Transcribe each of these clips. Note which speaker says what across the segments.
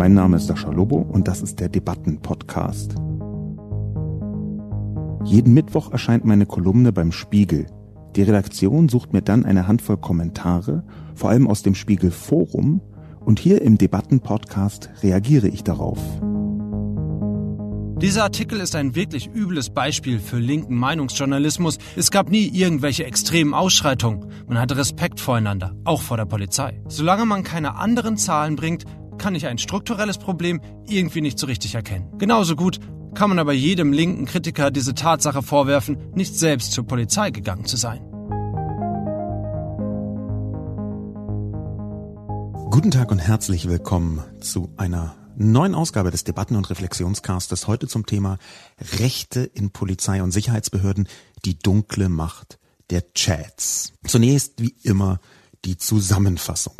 Speaker 1: Mein Name ist Sascha Lobo und das ist der Debatten-Podcast. Jeden Mittwoch erscheint meine Kolumne beim Spiegel. Die Redaktion sucht mir dann eine Handvoll Kommentare, vor allem aus dem Spiegel Forum, und hier im Debatten-Podcast reagiere ich darauf.
Speaker 2: Dieser Artikel ist ein wirklich übles Beispiel für linken Meinungsjournalismus. Es gab nie irgendwelche extremen Ausschreitungen. Man hatte Respekt voreinander, auch vor der Polizei. Solange man keine anderen Zahlen bringt, kann ich ein strukturelles Problem irgendwie nicht so richtig erkennen. Genauso gut kann man aber jedem linken Kritiker diese Tatsache vorwerfen, nicht selbst zur Polizei gegangen zu sein.
Speaker 1: Guten Tag und herzlich willkommen zu einer neuen Ausgabe des Debatten- und Reflexionscastes. Heute zum Thema Rechte in Polizei und Sicherheitsbehörden, die dunkle Macht der Chats. Zunächst wie immer die Zusammenfassung.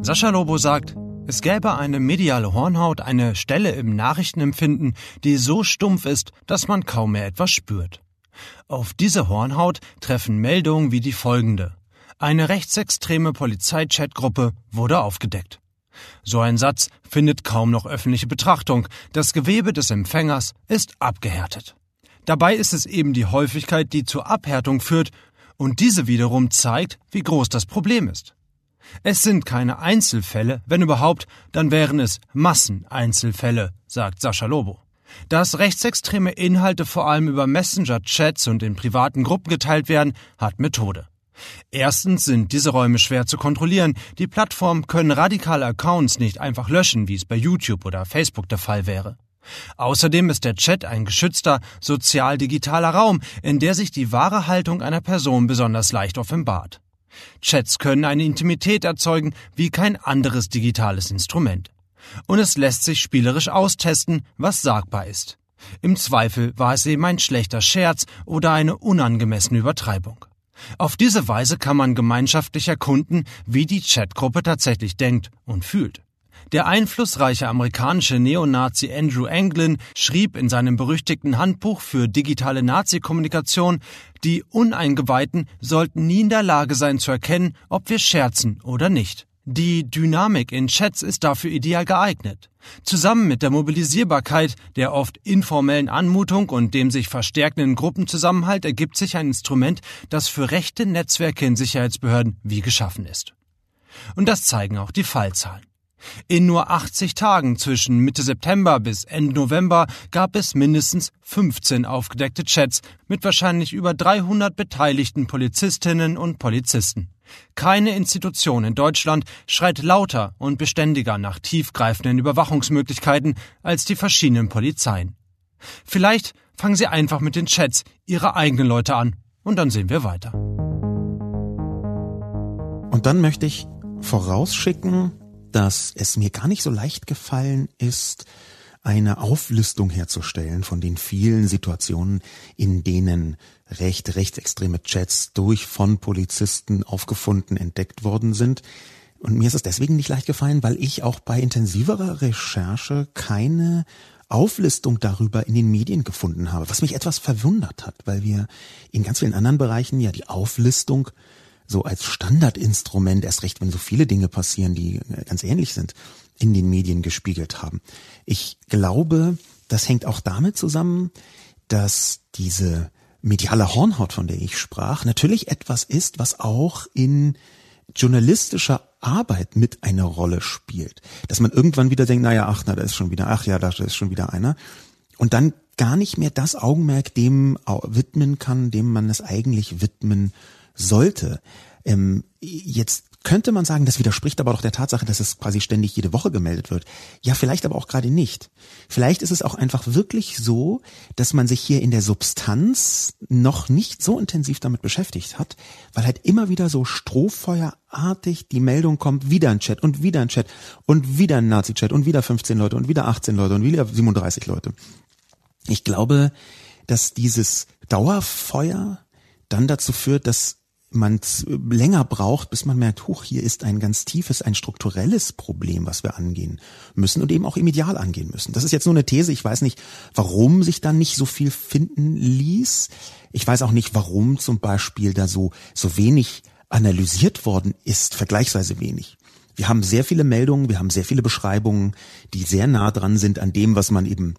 Speaker 2: Sascha Lobo sagt, es gäbe eine mediale Hornhaut, eine Stelle im Nachrichtenempfinden, die so stumpf ist, dass man kaum mehr etwas spürt. Auf diese Hornhaut treffen Meldungen wie die folgende. Eine rechtsextreme Polizeichatgruppe wurde aufgedeckt. So ein Satz findet kaum noch öffentliche Betrachtung. Das Gewebe des Empfängers ist abgehärtet. Dabei ist es eben die Häufigkeit, die zur Abhärtung führt, und diese wiederum zeigt, wie groß das Problem ist. Es sind keine Einzelfälle, wenn überhaupt, dann wären es Masseneinzelfälle, sagt Sascha Lobo. Dass rechtsextreme Inhalte vor allem über Messenger-Chats und in privaten Gruppen geteilt werden, hat Methode. Erstens sind diese Räume schwer zu kontrollieren. Die Plattformen können radikale Accounts nicht einfach löschen, wie es bei YouTube oder Facebook der Fall wäre. Außerdem ist der Chat ein geschützter sozial-digitaler Raum, in der sich die wahre Haltung einer Person besonders leicht offenbart. Chats können eine Intimität erzeugen wie kein anderes digitales Instrument. Und es lässt sich spielerisch austesten, was sagbar ist. Im Zweifel war es eben ein schlechter Scherz oder eine unangemessene Übertreibung. Auf diese Weise kann man gemeinschaftlich erkunden, wie die Chatgruppe tatsächlich denkt und fühlt. Der einflussreiche amerikanische Neonazi Andrew Anglin schrieb in seinem berüchtigten Handbuch für digitale Nazi-Kommunikation, die Uneingeweihten sollten nie in der Lage sein zu erkennen, ob wir scherzen oder nicht. Die Dynamik in Chats ist dafür ideal geeignet. Zusammen mit der Mobilisierbarkeit, der oft informellen Anmutung und dem sich verstärkenden Gruppenzusammenhalt ergibt sich ein Instrument, das für rechte Netzwerke in Sicherheitsbehörden wie geschaffen ist. Und das zeigen auch die Fallzahlen. In nur 80 Tagen zwischen Mitte September bis Ende November gab es mindestens 15 aufgedeckte Chats mit wahrscheinlich über 300 beteiligten Polizistinnen und Polizisten. Keine Institution in Deutschland schreit lauter und beständiger nach tiefgreifenden Überwachungsmöglichkeiten als die verschiedenen Polizeien. Vielleicht fangen Sie einfach mit den Chats Ihrer eigenen Leute an und dann sehen wir weiter.
Speaker 1: Und dann möchte ich vorausschicken, dass es mir gar nicht so leicht gefallen ist, eine Auflistung herzustellen von den vielen Situationen, in denen recht rechtsextreme Chats durch von Polizisten aufgefunden entdeckt worden sind. Und mir ist es deswegen nicht leicht gefallen, weil ich auch bei intensiverer Recherche keine Auflistung darüber in den Medien gefunden habe, was mich etwas verwundert hat, weil wir in ganz vielen anderen Bereichen ja die Auflistung so als Standardinstrument, erst recht, wenn so viele Dinge passieren, die ganz ähnlich sind, in den Medien gespiegelt haben. Ich glaube, das hängt auch damit zusammen, dass diese mediale Hornhaut, von der ich sprach, natürlich etwas ist, was auch in journalistischer Arbeit mit einer Rolle spielt. Dass man irgendwann wieder denkt, naja, ach, na, da ist schon wieder, ach ja, da ist schon wieder einer. Und dann gar nicht mehr das Augenmerk dem widmen kann, dem man es eigentlich widmen sollte. Ähm, jetzt könnte man sagen, das widerspricht aber doch der Tatsache, dass es quasi ständig jede Woche gemeldet wird. Ja, vielleicht aber auch gerade nicht. Vielleicht ist es auch einfach wirklich so, dass man sich hier in der Substanz noch nicht so intensiv damit beschäftigt hat, weil halt immer wieder so strohfeuerartig die Meldung kommt, wieder ein Chat und wieder ein Chat und wieder ein Nazi-Chat und wieder 15 Leute und wieder 18 Leute und wieder 37 Leute. Ich glaube, dass dieses Dauerfeuer dann dazu führt, dass man länger braucht, bis man merkt, huch, hier ist ein ganz tiefes, ein strukturelles Problem, was wir angehen müssen und eben auch im Ideal angehen müssen. Das ist jetzt nur eine These. Ich weiß nicht, warum sich da nicht so viel finden ließ. Ich weiß auch nicht, warum zum Beispiel da so, so wenig analysiert worden ist, vergleichsweise wenig Wir haben sehr viele Meldungen, wir haben sehr viele Beschreibungen, die sehr nah dran sind an dem, was man eben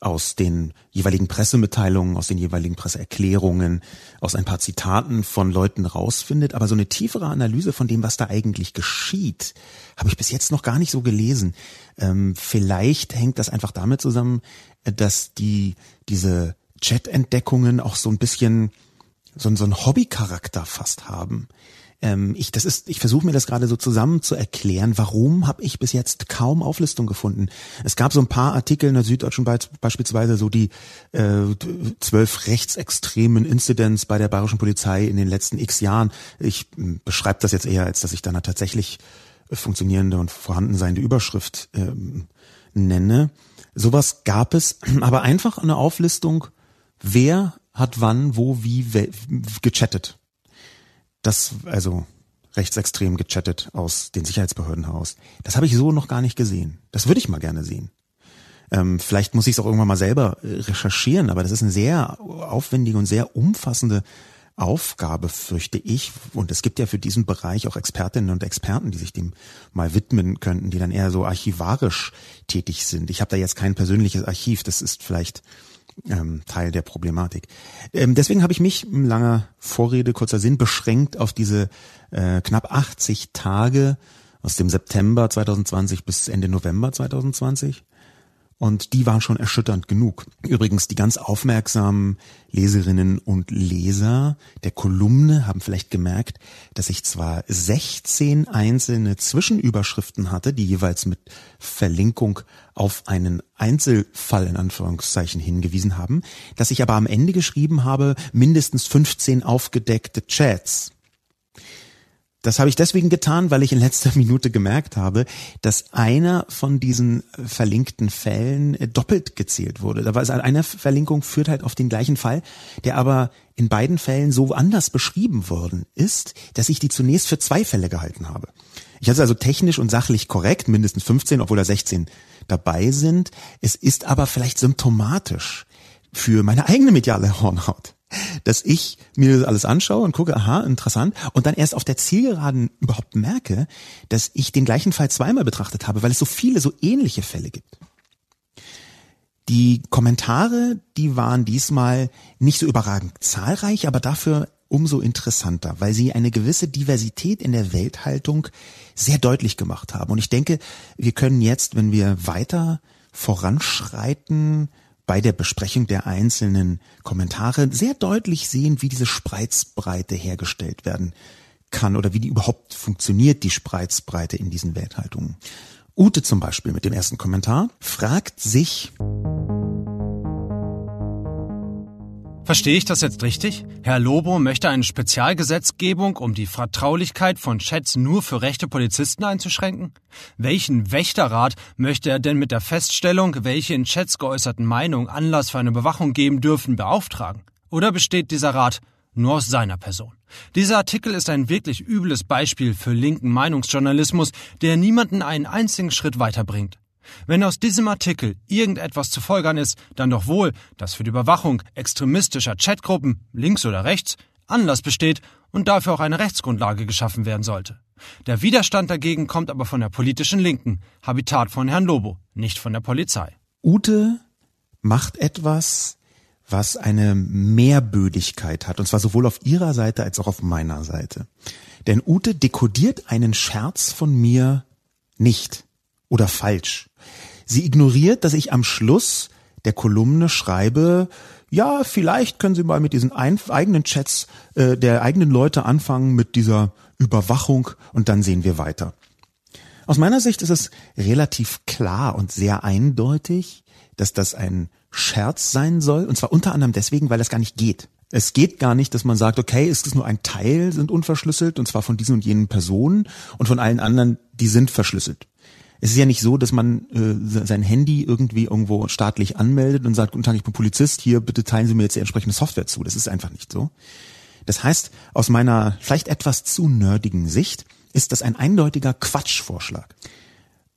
Speaker 1: aus den jeweiligen Pressemitteilungen, aus den jeweiligen Presseerklärungen, aus ein paar Zitaten von Leuten rausfindet. Aber so eine tiefere Analyse von dem, was da eigentlich geschieht, habe ich bis jetzt noch gar nicht so gelesen. Ähm, vielleicht hängt das einfach damit zusammen, dass die diese Chat-Entdeckungen auch so ein bisschen so, so einen Hobbycharakter fast haben ähm, ich das ist, ich versuche mir das gerade so zusammen zu erklären, warum habe ich bis jetzt kaum Auflistung gefunden. Es gab so ein paar Artikel in der Süddeutschen beispielsweise so die äh, zwölf rechtsextremen Incidents bei der bayerischen Polizei in den letzten X Jahren. Ich hm, beschreibe das jetzt eher, als dass ich dann tatsächlich funktionierende und vorhandenseiende Überschrift ähm, nenne. Sowas gab es, aber einfach eine Auflistung, wer hat wann, wo, wie gechattet das, also rechtsextrem gechattet aus den Sicherheitsbehörden heraus. Das habe ich so noch gar nicht gesehen. Das würde ich mal gerne sehen. Ähm, vielleicht muss ich es auch irgendwann mal selber äh, recherchieren, aber das ist eine sehr aufwendige und sehr umfassende Aufgabe, fürchte ich. Und es gibt ja für diesen Bereich auch Expertinnen und Experten, die sich dem mal widmen könnten, die dann eher so archivarisch tätig sind. Ich habe da jetzt kein persönliches Archiv, das ist vielleicht ähm, Teil der Problematik. Ähm, deswegen habe ich mich, langer Vorrede, kurzer Sinn, beschränkt auf diese äh, knapp 80 Tage aus dem September 2020 bis Ende November 2020 und die waren schon erschütternd genug. Übrigens, die ganz aufmerksamen Leserinnen und Leser der Kolumne haben vielleicht gemerkt, dass ich zwar 16 einzelne Zwischenüberschriften hatte, die jeweils mit Verlinkung auf einen Einzelfall in Anführungszeichen hingewiesen haben, dass ich aber am Ende geschrieben habe, mindestens 15 aufgedeckte Chats. Das habe ich deswegen getan, weil ich in letzter Minute gemerkt habe, dass einer von diesen verlinkten Fällen äh, doppelt gezählt wurde. Da war es eine Verlinkung führt halt auf den gleichen Fall, der aber in beiden Fällen so anders beschrieben worden ist, dass ich die zunächst für zwei Fälle gehalten habe. Ich hatte also technisch und sachlich korrekt, mindestens 15, obwohl da 16 dabei sind. Es ist aber vielleicht symptomatisch für meine eigene mediale Hornhaut dass ich mir alles anschaue und gucke, aha, interessant, und dann erst auf der Zielgeraden überhaupt merke, dass ich den gleichen Fall zweimal betrachtet habe, weil es so viele, so ähnliche Fälle gibt. Die Kommentare, die waren diesmal nicht so überragend zahlreich, aber dafür umso interessanter, weil sie eine gewisse Diversität in der Welthaltung sehr deutlich gemacht haben. Und ich denke, wir können jetzt, wenn wir weiter voranschreiten, bei der Besprechung der einzelnen Kommentare sehr deutlich sehen, wie diese Spreizbreite hergestellt werden kann oder wie die überhaupt funktioniert, die Spreizbreite in diesen Welthaltungen. Ute zum Beispiel mit dem ersten Kommentar fragt sich,
Speaker 2: Verstehe ich das jetzt richtig? Herr Lobo möchte eine Spezialgesetzgebung, um die Vertraulichkeit von Chats nur für rechte Polizisten einzuschränken? Welchen Wächterrat möchte er denn mit der Feststellung, welche in Chats geäußerten Meinungen Anlass für eine Bewachung geben dürfen, beauftragen? Oder besteht dieser Rat nur aus seiner Person? Dieser Artikel ist ein wirklich übles Beispiel für linken Meinungsjournalismus, der niemanden einen einzigen Schritt weiterbringt. Wenn aus diesem Artikel irgendetwas zu folgern ist, dann doch wohl, dass für die Überwachung extremistischer Chatgruppen, links oder rechts, Anlass besteht und dafür auch eine Rechtsgrundlage geschaffen werden sollte. Der Widerstand dagegen kommt aber von der politischen Linken, Habitat von Herrn Lobo, nicht von der Polizei.
Speaker 1: Ute macht etwas, was eine Mehrbödigkeit hat, und zwar sowohl auf ihrer Seite als auch auf meiner Seite. Denn Ute dekodiert einen Scherz von mir nicht oder falsch. Sie ignoriert, dass ich am Schluss der Kolumne schreibe, ja, vielleicht können Sie mal mit diesen eigenen Chats äh, der eigenen Leute anfangen, mit dieser Überwachung und dann sehen wir weiter. Aus meiner Sicht ist es relativ klar und sehr eindeutig, dass das ein Scherz sein soll, und zwar unter anderem deswegen, weil das gar nicht geht. Es geht gar nicht, dass man sagt, okay, es ist nur ein Teil sind unverschlüsselt, und zwar von diesen und jenen Personen, und von allen anderen, die sind verschlüsselt es ist ja nicht so, dass man äh, sein Handy irgendwie irgendwo staatlich anmeldet und sagt, guten Tag, ich bin Polizist, hier bitte teilen Sie mir jetzt die entsprechende Software zu. Das ist einfach nicht so. Das heißt, aus meiner vielleicht etwas zu nerdigen Sicht ist das ein eindeutiger Quatschvorschlag.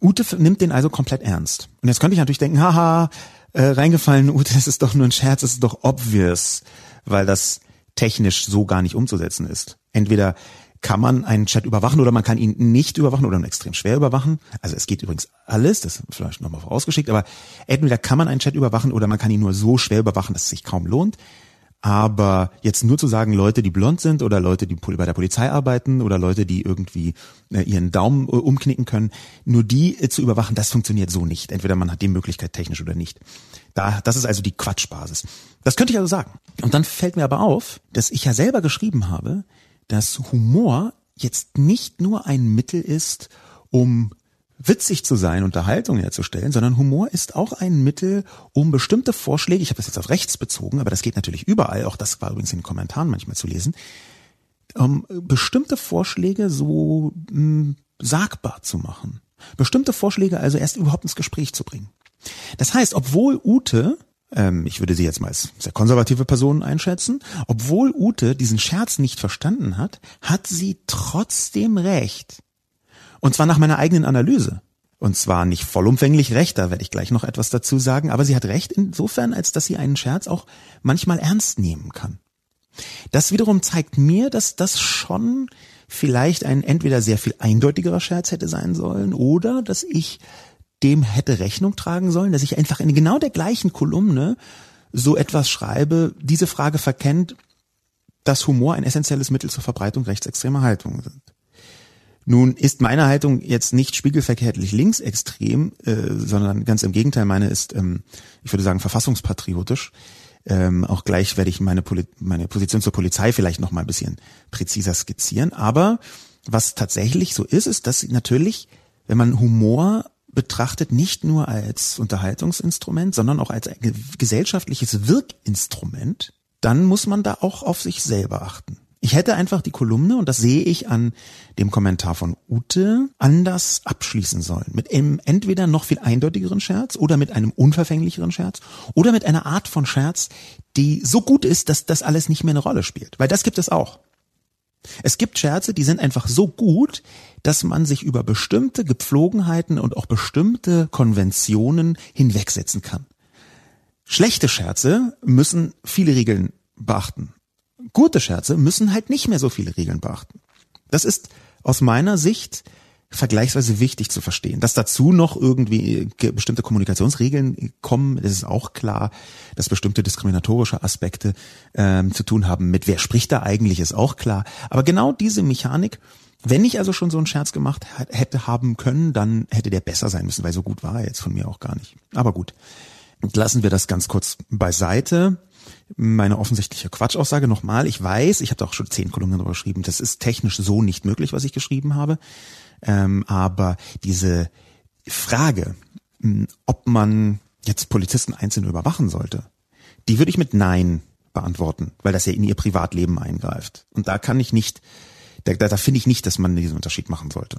Speaker 1: Ute nimmt den also komplett ernst. Und jetzt könnte ich natürlich denken, haha, äh, reingefallen, Ute, das ist doch nur ein Scherz, das ist doch obvious, weil das technisch so gar nicht umzusetzen ist. Entweder kann man einen Chat überwachen oder man kann ihn nicht überwachen oder extrem schwer überwachen. Also es geht übrigens alles, das vielleicht nochmal vorausgeschickt, aber entweder kann man einen Chat überwachen oder man kann ihn nur so schwer überwachen, dass es sich kaum lohnt. Aber jetzt nur zu sagen, Leute, die blond sind oder Leute, die bei der Polizei arbeiten oder Leute, die irgendwie äh, ihren Daumen äh, umknicken können, nur die äh, zu überwachen, das funktioniert so nicht. Entweder man hat die Möglichkeit technisch oder nicht. Da, das ist also die Quatschbasis. Das könnte ich also sagen. Und dann fällt mir aber auf, dass ich ja selber geschrieben habe, dass Humor jetzt nicht nur ein Mittel ist, um witzig zu sein, Unterhaltung herzustellen, sondern Humor ist auch ein Mittel, um bestimmte Vorschläge, ich habe das jetzt auf rechts bezogen, aber das geht natürlich überall, auch das war übrigens in den Kommentaren manchmal zu lesen, um bestimmte Vorschläge so mh, hm, sagbar zu machen. Bestimmte Vorschläge also erst überhaupt ins Gespräch zu bringen. Das heißt, obwohl Ute ähm, ich würde sie jetzt mal als sehr konservative Person einschätzen, obwohl Ute diesen Scherz nicht verstanden hat, hat sie trotzdem recht. Und zwar nach meiner eigenen Analyse. Und zwar nicht vollumfänglich recht, da werde ich gleich noch etwas dazu sagen, aber sie hat recht insofern, als dass sie einen Scherz auch manchmal ernst nehmen kann. Das wiederum zeigt mir, dass das schon vielleicht ein entweder sehr viel eindeutigerer Scherz hätte sein sollen oder dass ich dem hätte Rechnung tragen sollen, dass ich einfach in genau der gleichen Kolumne so etwas schreibe, diese Frage verkennt, dass Humor ein essentielles Mittel zur Verbreitung rechtsextremer Haltungen sind. Nun ist meine Haltung jetzt nicht spiegelverkehrtlich linksextrem, äh, sondern ganz im Gegenteil, meine ist, ähm, ich würde sagen, verfassungspatriotisch. Ähm, auch gleich werde ich meine, Poli meine Position zur Polizei vielleicht noch mal ein bisschen präziser skizzieren. Aber was tatsächlich so ist, ist, dass natürlich, wenn man Humor betrachtet, nicht nur als Unterhaltungsinstrument, sondern auch als gesellschaftliches Wirkinstrument, dann muss man da auch auf sich selber achten. Ich hätte einfach die Kolumne, und das sehe ich an dem Kommentar von Ute, anders abschließen sollen. Mit einem entweder noch viel eindeutigeren Scherz oder mit einem unverfänglicheren Scherz oder mit einer Art von Scherz, die so gut ist, dass das alles nicht mehr eine Rolle spielt. Weil das gibt es auch. Es gibt Scherze, die sind einfach so gut, dass man sich über bestimmte Gepflogenheiten und auch bestimmte Konventionen hinwegsetzen kann. Schlechte Scherze müssen viele Regeln beachten gute Scherze müssen halt nicht mehr so viele Regeln beachten. Das ist aus meiner Sicht vergleichsweise wichtig zu verstehen. Dass dazu noch irgendwie bestimmte Kommunikationsregeln kommen, das ist auch klar. Dass bestimmte diskriminatorische Aspekte ähm, zu tun haben mit wer spricht da eigentlich, ist auch klar. Aber genau diese Mechanik, wenn ich also schon so einen Scherz gemacht hätte haben können, dann hätte der besser sein müssen, weil so gut war er jetzt von mir auch gar nicht. Aber gut, lassen wir das ganz kurz beiseite meine offensichtliche Quatschaussage nochmal. Ich weiß, ich habe da auch schon zehn Kolumnen darüber geschrieben, das ist technisch so nicht möglich, was ich geschrieben habe. Ähm, aber diese Frage, hm, ob man jetzt Polizisten einzeln überwachen sollte, die würde ich mit Nein beantworten, weil das ja in ihr Privatleben eingreift. Und da kann ich nicht, da, da, da finde ich nicht, dass man diesen Unterschied machen sollte.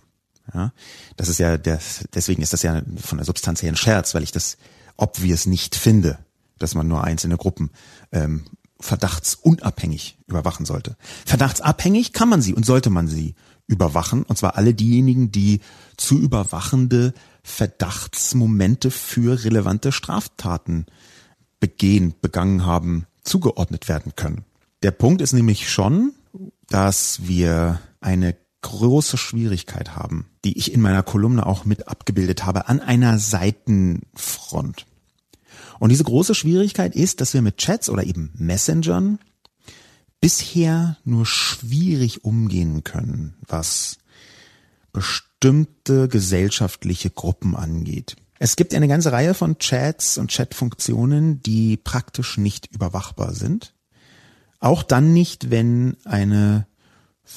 Speaker 1: Ja, das ist ja, der, deswegen ist das ja von der Substanz her ein Scherz, weil ich das obvious nicht finde dass man nur einzelne Gruppen ähm, verdachtsunabhängig überwachen sollte. Verdachtsabhängig kann man sie und sollte man sie überwachen, und zwar alle diejenigen, die zu überwachende Verdachtsmomente für relevante Straftaten begehen, begangen haben, zugeordnet werden können. Der Punkt ist nämlich schon, dass wir eine große Schwierigkeit haben, die ich in meiner Kolumne auch mit abgebildet habe, an einer Seitenfront. Und diese große Schwierigkeit ist, dass wir mit Chats oder eben Messengern bisher nur schwierig umgehen können, was bestimmte gesellschaftliche Gruppen angeht. Es gibt eine ganze Reihe von Chats und Chatfunktionen, die praktisch nicht überwachbar sind. Auch dann nicht, wenn eine,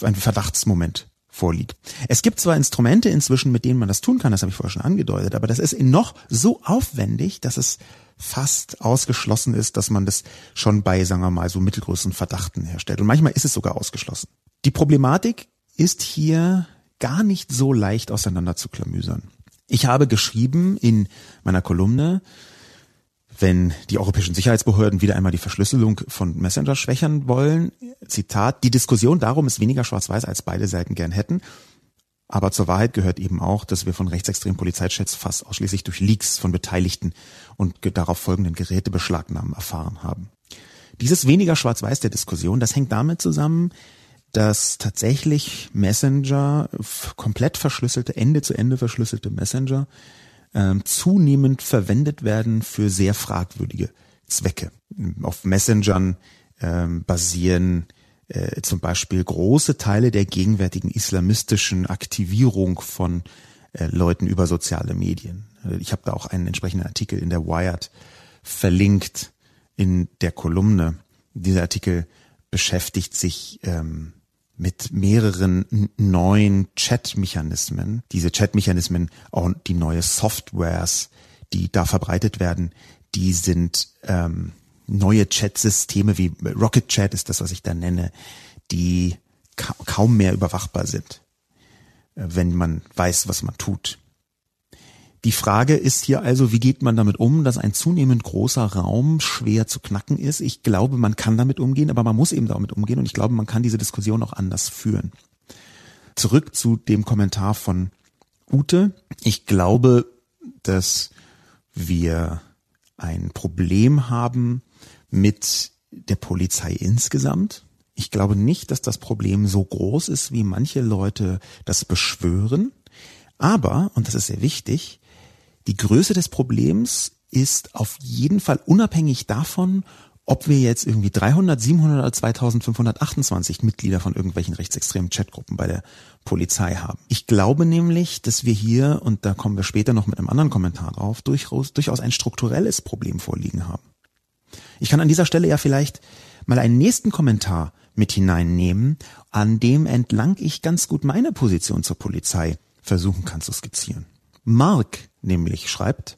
Speaker 1: ein Verdachtsmoment vorliegt. Es gibt zwar Instrumente inzwischen, mit denen man das tun kann, das habe ich vorher schon angedeutet, aber das ist noch so aufwendig, dass es fast ausgeschlossen ist, dass man das schon bei, sagen wir mal, so mittelgroßen Verdachten herstellt. Und manchmal ist es sogar ausgeschlossen. Die Problematik ist hier gar nicht so leicht auseinander zu klamüsern. Ich habe geschrieben in meiner Kolumne, wenn die europäischen Sicherheitsbehörden wieder einmal die Verschlüsselung von Messenger schwächern wollen, Zitat, die Diskussion darum ist weniger schwarz-weiß, als beide Seiten gern hätten. Aber zur Wahrheit gehört eben auch, dass wir von rechtsextremen Polizeichats fast ausschließlich durch Leaks von Beteiligten und darauf folgenden Gerätebeschlagnahmen erfahren haben. Dieses weniger Schwarz-Weiß der Diskussion, das hängt damit zusammen, dass tatsächlich Messenger, komplett verschlüsselte, Ende zu Ende verschlüsselte Messenger, ähm, zunehmend verwendet werden für sehr fragwürdige Zwecke. Auf Messengern ähm, basieren äh, zum Beispiel große Teile der gegenwärtigen islamistischen Aktivierung von äh, Leuten über soziale Medien. Äh, ich habe da auch einen entsprechenden Artikel in der Wired verlinkt in der Kolumne. Dieser Artikel beschäftigt sich ähm, mit mehreren neuen Chat-Mechanismen. Diese Chat-Mechanismen, auch die neue Softwares, die da verbreitet werden, die sind ähm, neue Chat-Systeme wie Rocket Chat ist das, was ich da nenne, die ka kaum mehr überwachbar sind, äh, wenn man weiß, was man tut. Die Frage ist hier also, wie geht man damit um, dass ein zunehmend großer Raum schwer zu knacken ist? Ich glaube, man kann damit umgehen, aber man muss eben damit umgehen und ich glaube, man kann diese Diskussion auch anders führen. Zurück zu dem Kommentar von Ute. Ich glaube, dass wir ein Problem haben mit der Polizei insgesamt. Ich glaube nicht, dass das Problem so groß ist, wie manche Leute das beschwören. Aber, und das ist sehr wichtig, die Größe des Problems ist auf jeden Fall unabhängig davon, ob wir jetzt irgendwie 300, 700 oder 2528 Mitglieder von irgendwelchen rechtsextremen Chatgruppen bei der Polizei haben. Ich glaube nämlich, dass wir hier, und da kommen wir später noch mit einem anderen Kommentar drauf, durchaus, durchaus ein strukturelles Problem vorliegen haben. Ich kann an dieser Stelle ja vielleicht mal einen nächsten Kommentar mit hineinnehmen, an dem entlang ich ganz gut meine Position zur Polizei versuchen kann zu skizzieren. Mark nämlich schreibt,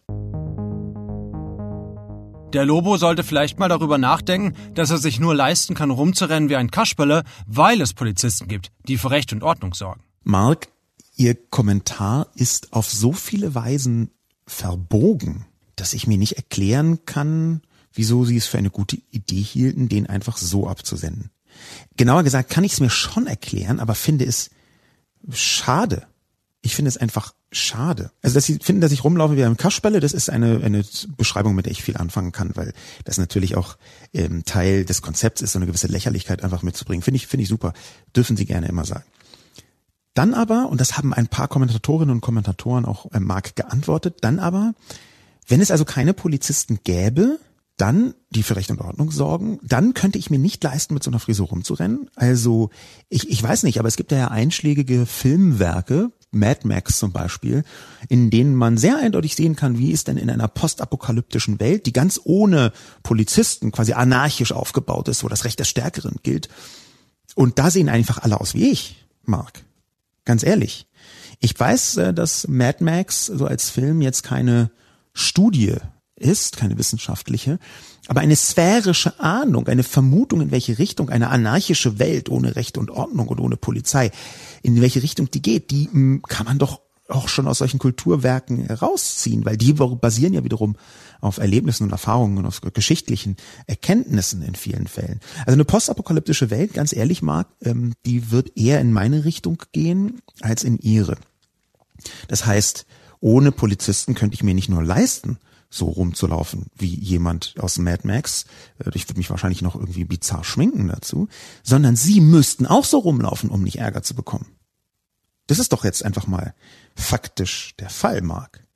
Speaker 2: der Lobo sollte vielleicht mal darüber nachdenken, dass er sich nur leisten kann, rumzurennen wie ein Kasperle, weil es Polizisten gibt, die für Recht und Ordnung sorgen.
Speaker 1: Mark, Ihr Kommentar ist auf so viele Weisen verbogen, dass ich mir nicht erklären kann, wieso Sie es für eine gute Idee hielten, den einfach so abzusenden. Genauer gesagt kann ich es mir schon erklären, aber finde es schade, ich finde es einfach schade. Also, dass sie finden, dass ich rumlaufe wie ein Kasperle, das ist eine, eine Beschreibung, mit der ich viel anfangen kann, weil das natürlich auch ähm, Teil des Konzepts ist, so eine gewisse Lächerlichkeit einfach mitzubringen. Finde ich, finde ich super. Dürfen Sie gerne immer sagen. Dann aber, und das haben ein paar Kommentatorinnen und Kommentatoren auch äh, Mark geantwortet, dann aber, wenn es also keine Polizisten gäbe, dann, die für Recht und Ordnung sorgen, dann könnte ich mir nicht leisten, mit so einer Frisur rumzurennen. Also, ich, ich weiß nicht, aber es gibt ja einschlägige Filmwerke, Mad Max zum Beispiel, in denen man sehr eindeutig sehen kann, wie es denn in einer postapokalyptischen Welt, die ganz ohne Polizisten quasi anarchisch aufgebaut ist, wo das Recht des Stärkeren gilt. Und da sehen einfach alle aus wie ich, Mark. Ganz ehrlich. Ich weiß, äh, dass Mad Max so als Film jetzt keine Studie ist, keine wissenschaftliche, aber eine sphärische Ahnung, eine Vermutung, in welche Richtung eine anarchische Welt ohne Recht und Ordnung und ohne Polizei, in welche Richtung die geht, die hm, kann man doch auch schon aus solchen Kulturwerken herausziehen, weil die basieren ja wiederum auf Erlebnissen und Erfahrungen und auf geschichtlichen Erkenntnissen in vielen Fällen. Also eine postapokalyptische Welt, ganz ehrlich, Marc, ähm, die wird eher in meine Richtung gehen als in ihre. Das heißt, ohne Polizisten könnte ich mir nicht nur leisten, so rumzulaufen wie jemand aus Mad Max. Äh, ich würde mich wahrscheinlich noch irgendwie bizarr schminken dazu, sondern sie müssten auch so rumlaufen, um nicht Ärger zu bekommen. Das ist doch jetzt einfach mal faktisch der Fall, Mark.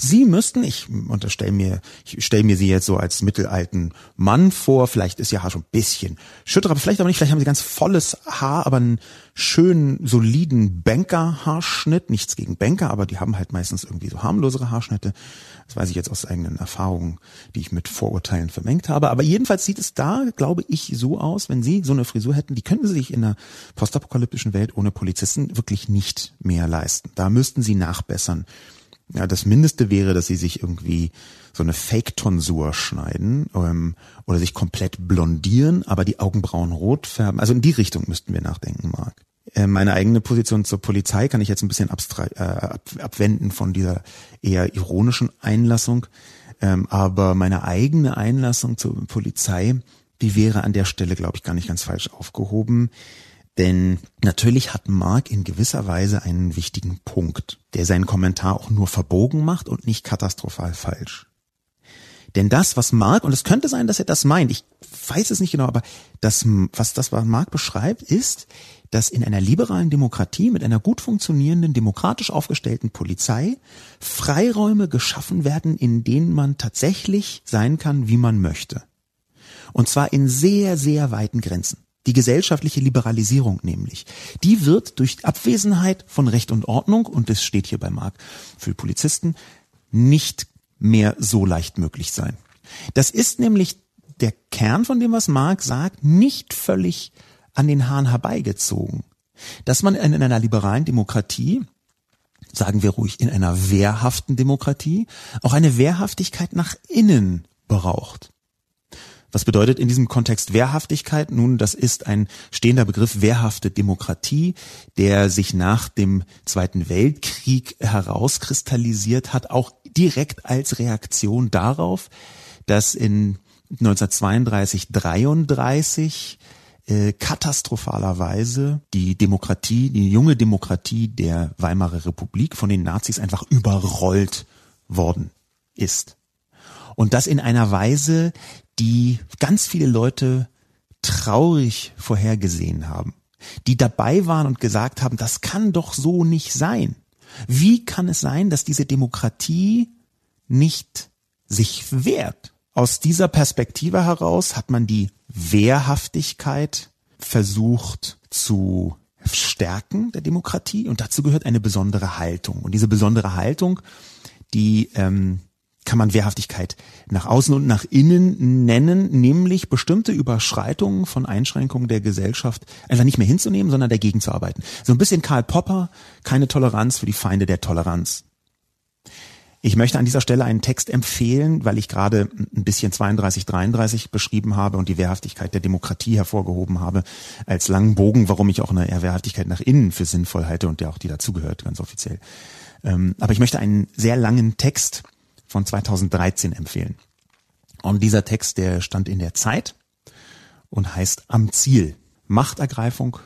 Speaker 1: Sie müssten, ich unterstelle mir, ich stelle mir Sie jetzt so als mittelalten Mann vor, vielleicht ist Ihr Haar schon ein bisschen schütter, aber vielleicht aber nicht, vielleicht haben Sie ganz volles Haar, aber einen schönen, soliden Banker-Haarschnitt, nichts gegen Banker, aber die haben halt meistens irgendwie so harmlosere Haarschnitte. Das weiß ich jetzt aus eigenen Erfahrungen, die ich mit Vorurteilen vermengt habe. Aber jedenfalls sieht es da, glaube ich, so aus, wenn Sie so eine Frisur hätten, die könnten Sie sich in einer postapokalyptischen Welt ohne Polizisten wirklich nicht mehr leisten. Da müssten Sie nachbessern. Ja, das Mindeste wäre, dass sie sich irgendwie so eine Fake-Tonsur schneiden ähm, oder sich komplett blondieren, aber die Augenbrauen rot färben. Also in die Richtung müssten wir nachdenken, Marc. Äh, meine eigene Position zur Polizei kann ich jetzt ein bisschen abstra- äh, ab, abwenden von dieser eher ironischen Einlassung. Ähm, aber meine eigene Einlassung zur Polizei, die wäre an der Stelle, glaube ich, gar nicht ganz falsch aufgehoben. Denn natürlich hat Mark in gewisser Weise einen wichtigen Punkt, der seinen Kommentar auch nur verbogen macht und nicht katastrophal falsch. Denn das, was Mark, und es könnte sein, dass er das meint, ich weiß es nicht genau, aber das, was das, was Mark beschreibt, ist, dass in einer liberalen Demokratie mit einer gut funktionierenden, demokratisch aufgestellten Polizei Freiräume geschaffen werden, in denen man tatsächlich sein kann, wie man möchte. Und zwar in sehr, sehr weiten Grenzen. Die gesellschaftliche Liberalisierung nämlich. Die wird durch Abwesenheit von Recht und Ordnung, und das steht hier bei Mark für Polizisten, nicht mehr so leicht möglich sein. Das ist nämlich der Kern von dem, was Marx sagt, nicht völlig an den Haaren herbeigezogen. Dass man in einer liberalen Demokratie, sagen wir ruhig in einer wehrhaften Demokratie, auch eine Wehrhaftigkeit nach innen braucht. Was bedeutet in diesem Kontext Wehrhaftigkeit? Nun, das ist ein stehender Begriff wehrhafte Demokratie, der sich nach dem Zweiten Weltkrieg herauskristallisiert hat, auch direkt als Reaktion darauf, dass in 1932, 33 äh, katastrophalerweise die Demokratie, die junge Demokratie der Weimarer Republik von den Nazis einfach überrollt worden ist. Und das in einer Weise, die ganz viele Leute traurig vorhergesehen haben, die dabei waren und gesagt haben, das kann doch so nicht sein. Wie kann es sein, dass diese Demokratie nicht sich wehrt? Aus dieser Perspektive heraus hat man die Wehrhaftigkeit versucht zu stärken der Demokratie und dazu gehört eine besondere Haltung. Und diese besondere Haltung, die ähm, kann man Wehrhaftigkeit nach außen und nach innen nennen, nämlich bestimmte Überschreitungen von Einschränkungen der Gesellschaft einfach nicht mehr hinzunehmen, sondern dagegen zu arbeiten. So ein bisschen Karl Popper, keine Toleranz für die Feinde der Toleranz. Ich möchte an dieser Stelle einen Text empfehlen, weil ich gerade ein bisschen 32, 33 beschrieben habe und die Wehrhaftigkeit der Demokratie hervorgehoben habe als langen Bogen, warum ich auch eine Wehrhaftigkeit nach innen für sinnvoll halte und der auch die dazugehört, ganz offiziell. Ähm, aber ich möchte einen sehr langen Text von 2013 empfehlen. Und dieser Text, der stand in der Zeit und heißt Am Ziel. Machtergreifung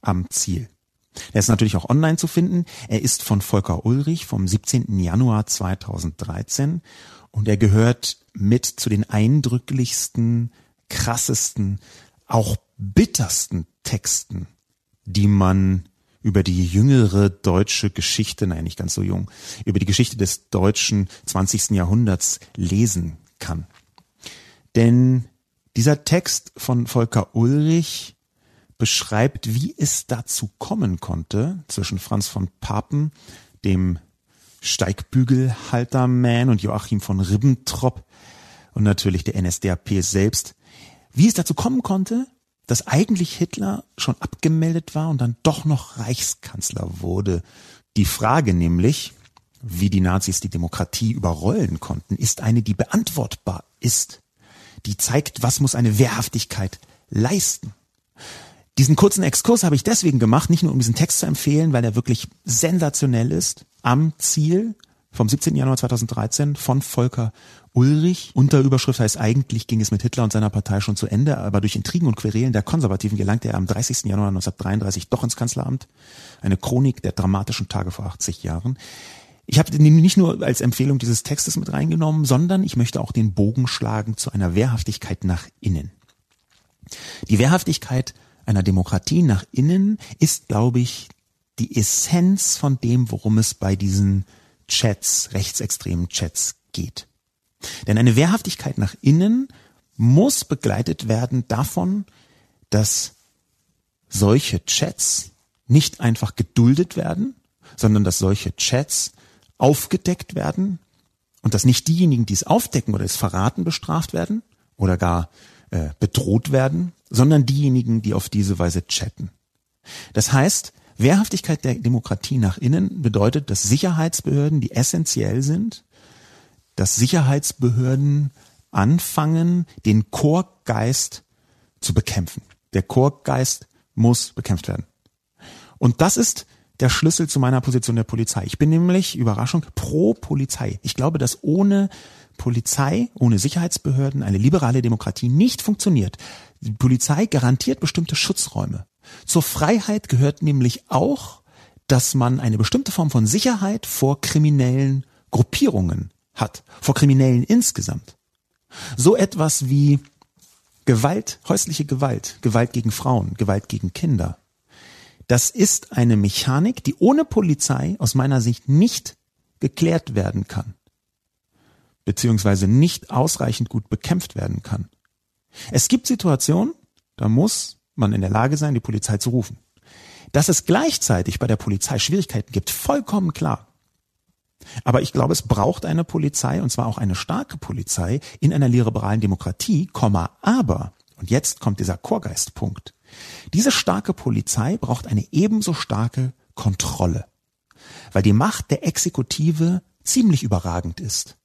Speaker 1: am Ziel. Er ist natürlich auch online zu finden. Er ist von Volker Ulrich vom 17. Januar 2013 und er gehört mit zu den eindrücklichsten, krassesten, auch bittersten Texten, die man über die jüngere deutsche Geschichte, nein, nicht ganz so jung, über die Geschichte des deutschen 20. Jahrhunderts lesen kann. Denn dieser Text von Volker Ulrich beschreibt, wie es dazu kommen konnte zwischen Franz von Papen, dem Steigbügelhalterman und Joachim von Ribbentrop und natürlich der NSDAP selbst, wie es dazu kommen konnte, dass eigentlich Hitler schon abgemeldet war und dann doch noch Reichskanzler wurde. Die Frage nämlich, wie die Nazis die Demokratie überrollen konnten, ist eine, die beantwortbar ist. Die zeigt, was muss eine Wehrhaftigkeit leisten. Diesen kurzen Exkurs habe ich deswegen gemacht, nicht nur um diesen Text zu empfehlen, weil er wirklich sensationell ist, am Ziel vom 17. Januar 2013 von Volker Ulrich. Unterüberschrift heißt eigentlich ging es mit Hitler und seiner Partei schon zu Ende, aber durch Intrigen und Querelen der Konservativen gelangte er am 30. Januar 1933 doch ins Kanzleramt. Eine Chronik der dramatischen Tage vor 80 Jahren. Ich habe nicht nur als Empfehlung dieses Textes mit reingenommen, sondern ich möchte auch den Bogen schlagen zu einer Wehrhaftigkeit nach innen. Die Wehrhaftigkeit einer Demokratie nach innen ist, glaube ich, die Essenz von dem, worum es bei diesen Chats, rechtsextremen Chats geht. Denn eine Wehrhaftigkeit nach innen muss begleitet werden davon, dass solche Chats nicht einfach geduldet werden, sondern dass solche Chats aufgedeckt werden und dass nicht diejenigen, die es aufdecken oder es verraten, bestraft werden oder gar äh, bedroht werden, sondern diejenigen, die auf diese Weise chatten. Das heißt, Wehrhaftigkeit der Demokratie nach innen bedeutet, dass Sicherheitsbehörden, die essentiell sind, dass Sicherheitsbehörden anfangen, den Chorgeist zu bekämpfen. Der Chorgeist muss bekämpft werden. Und das ist der Schlüssel zu meiner Position der Polizei. Ich bin nämlich, Überraschung, pro Polizei. Ich glaube, dass ohne Polizei, ohne Sicherheitsbehörden eine liberale Demokratie nicht funktioniert. Die Polizei garantiert bestimmte Schutzräume. Zur Freiheit gehört nämlich auch, dass man eine bestimmte Form von Sicherheit vor kriminellen Gruppierungen hat, vor Kriminellen insgesamt. So etwas wie Gewalt, häusliche Gewalt, Gewalt gegen Frauen, Gewalt gegen Kinder. Das ist eine Mechanik, die ohne Polizei aus meiner Sicht nicht geklärt werden kann, beziehungsweise nicht ausreichend gut bekämpft werden kann. Es gibt Situationen, da muss man in der Lage sein, die Polizei zu rufen. Dass es gleichzeitig bei der Polizei Schwierigkeiten gibt, vollkommen klar. Aber ich glaube, es braucht eine Polizei, und zwar auch eine starke Polizei, in einer liberalen Demokratie, aber, und jetzt kommt dieser Chorgeistpunkt, diese starke Polizei braucht eine ebenso starke Kontrolle, weil die Macht der Exekutive ziemlich überragend ist.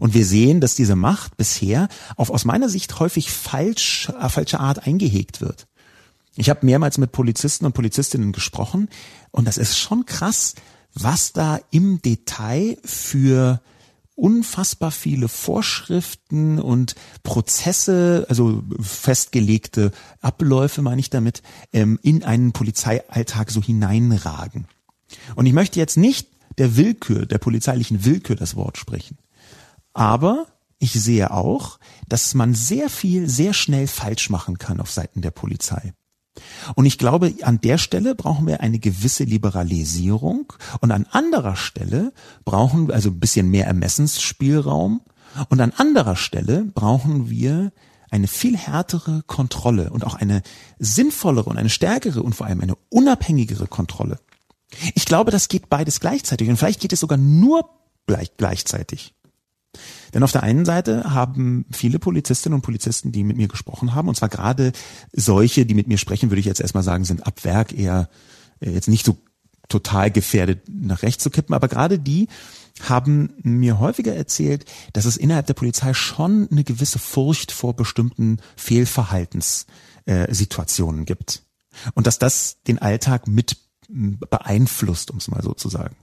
Speaker 1: Und wir sehen, dass diese Macht bisher auf aus meiner Sicht häufig falsch, äh, falsche Art eingehegt wird. Ich habe mehrmals mit Polizisten und Polizistinnen gesprochen und das ist schon krass, was da im Detail für unfassbar viele Vorschriften und Prozesse, also festgelegte Abläufe, meine ich damit, ähm, in einen Polizeialltag so hineinragen. Und ich möchte jetzt nicht der Willkür, der polizeilichen Willkür das Wort sprechen. Aber ich sehe auch, dass man sehr viel sehr schnell falsch machen kann auf Seiten der Polizei. Und ich glaube, an der Stelle brauchen wir eine gewisse Liberalisierung und an anderer Stelle brauchen wir also ein bisschen mehr Ermessensspielraum und an anderer Stelle brauchen wir eine viel härtere Kontrolle und auch eine sinnvollere und eine stärkere und vor allem eine unabhängigere Kontrolle. Ich glaube, das geht beides gleichzeitig und vielleicht geht es sogar nur gleich, gleichzeitig. Denn auf der einen Seite haben viele Polizistinnen und Polizisten, die mit mir gesprochen haben, und zwar gerade solche, die mit mir sprechen, würde ich jetzt erstmal sagen, sind ab Werk eher äh, jetzt nicht so total gefährdet, nach rechts zu kippen, aber gerade die haben mir häufiger erzählt, dass es innerhalb der Polizei schon eine gewisse Furcht vor bestimmten Fehlverhaltenssituationen äh, gibt. Und dass das den Alltag mit beeinflusst, um es mal so zu sagen.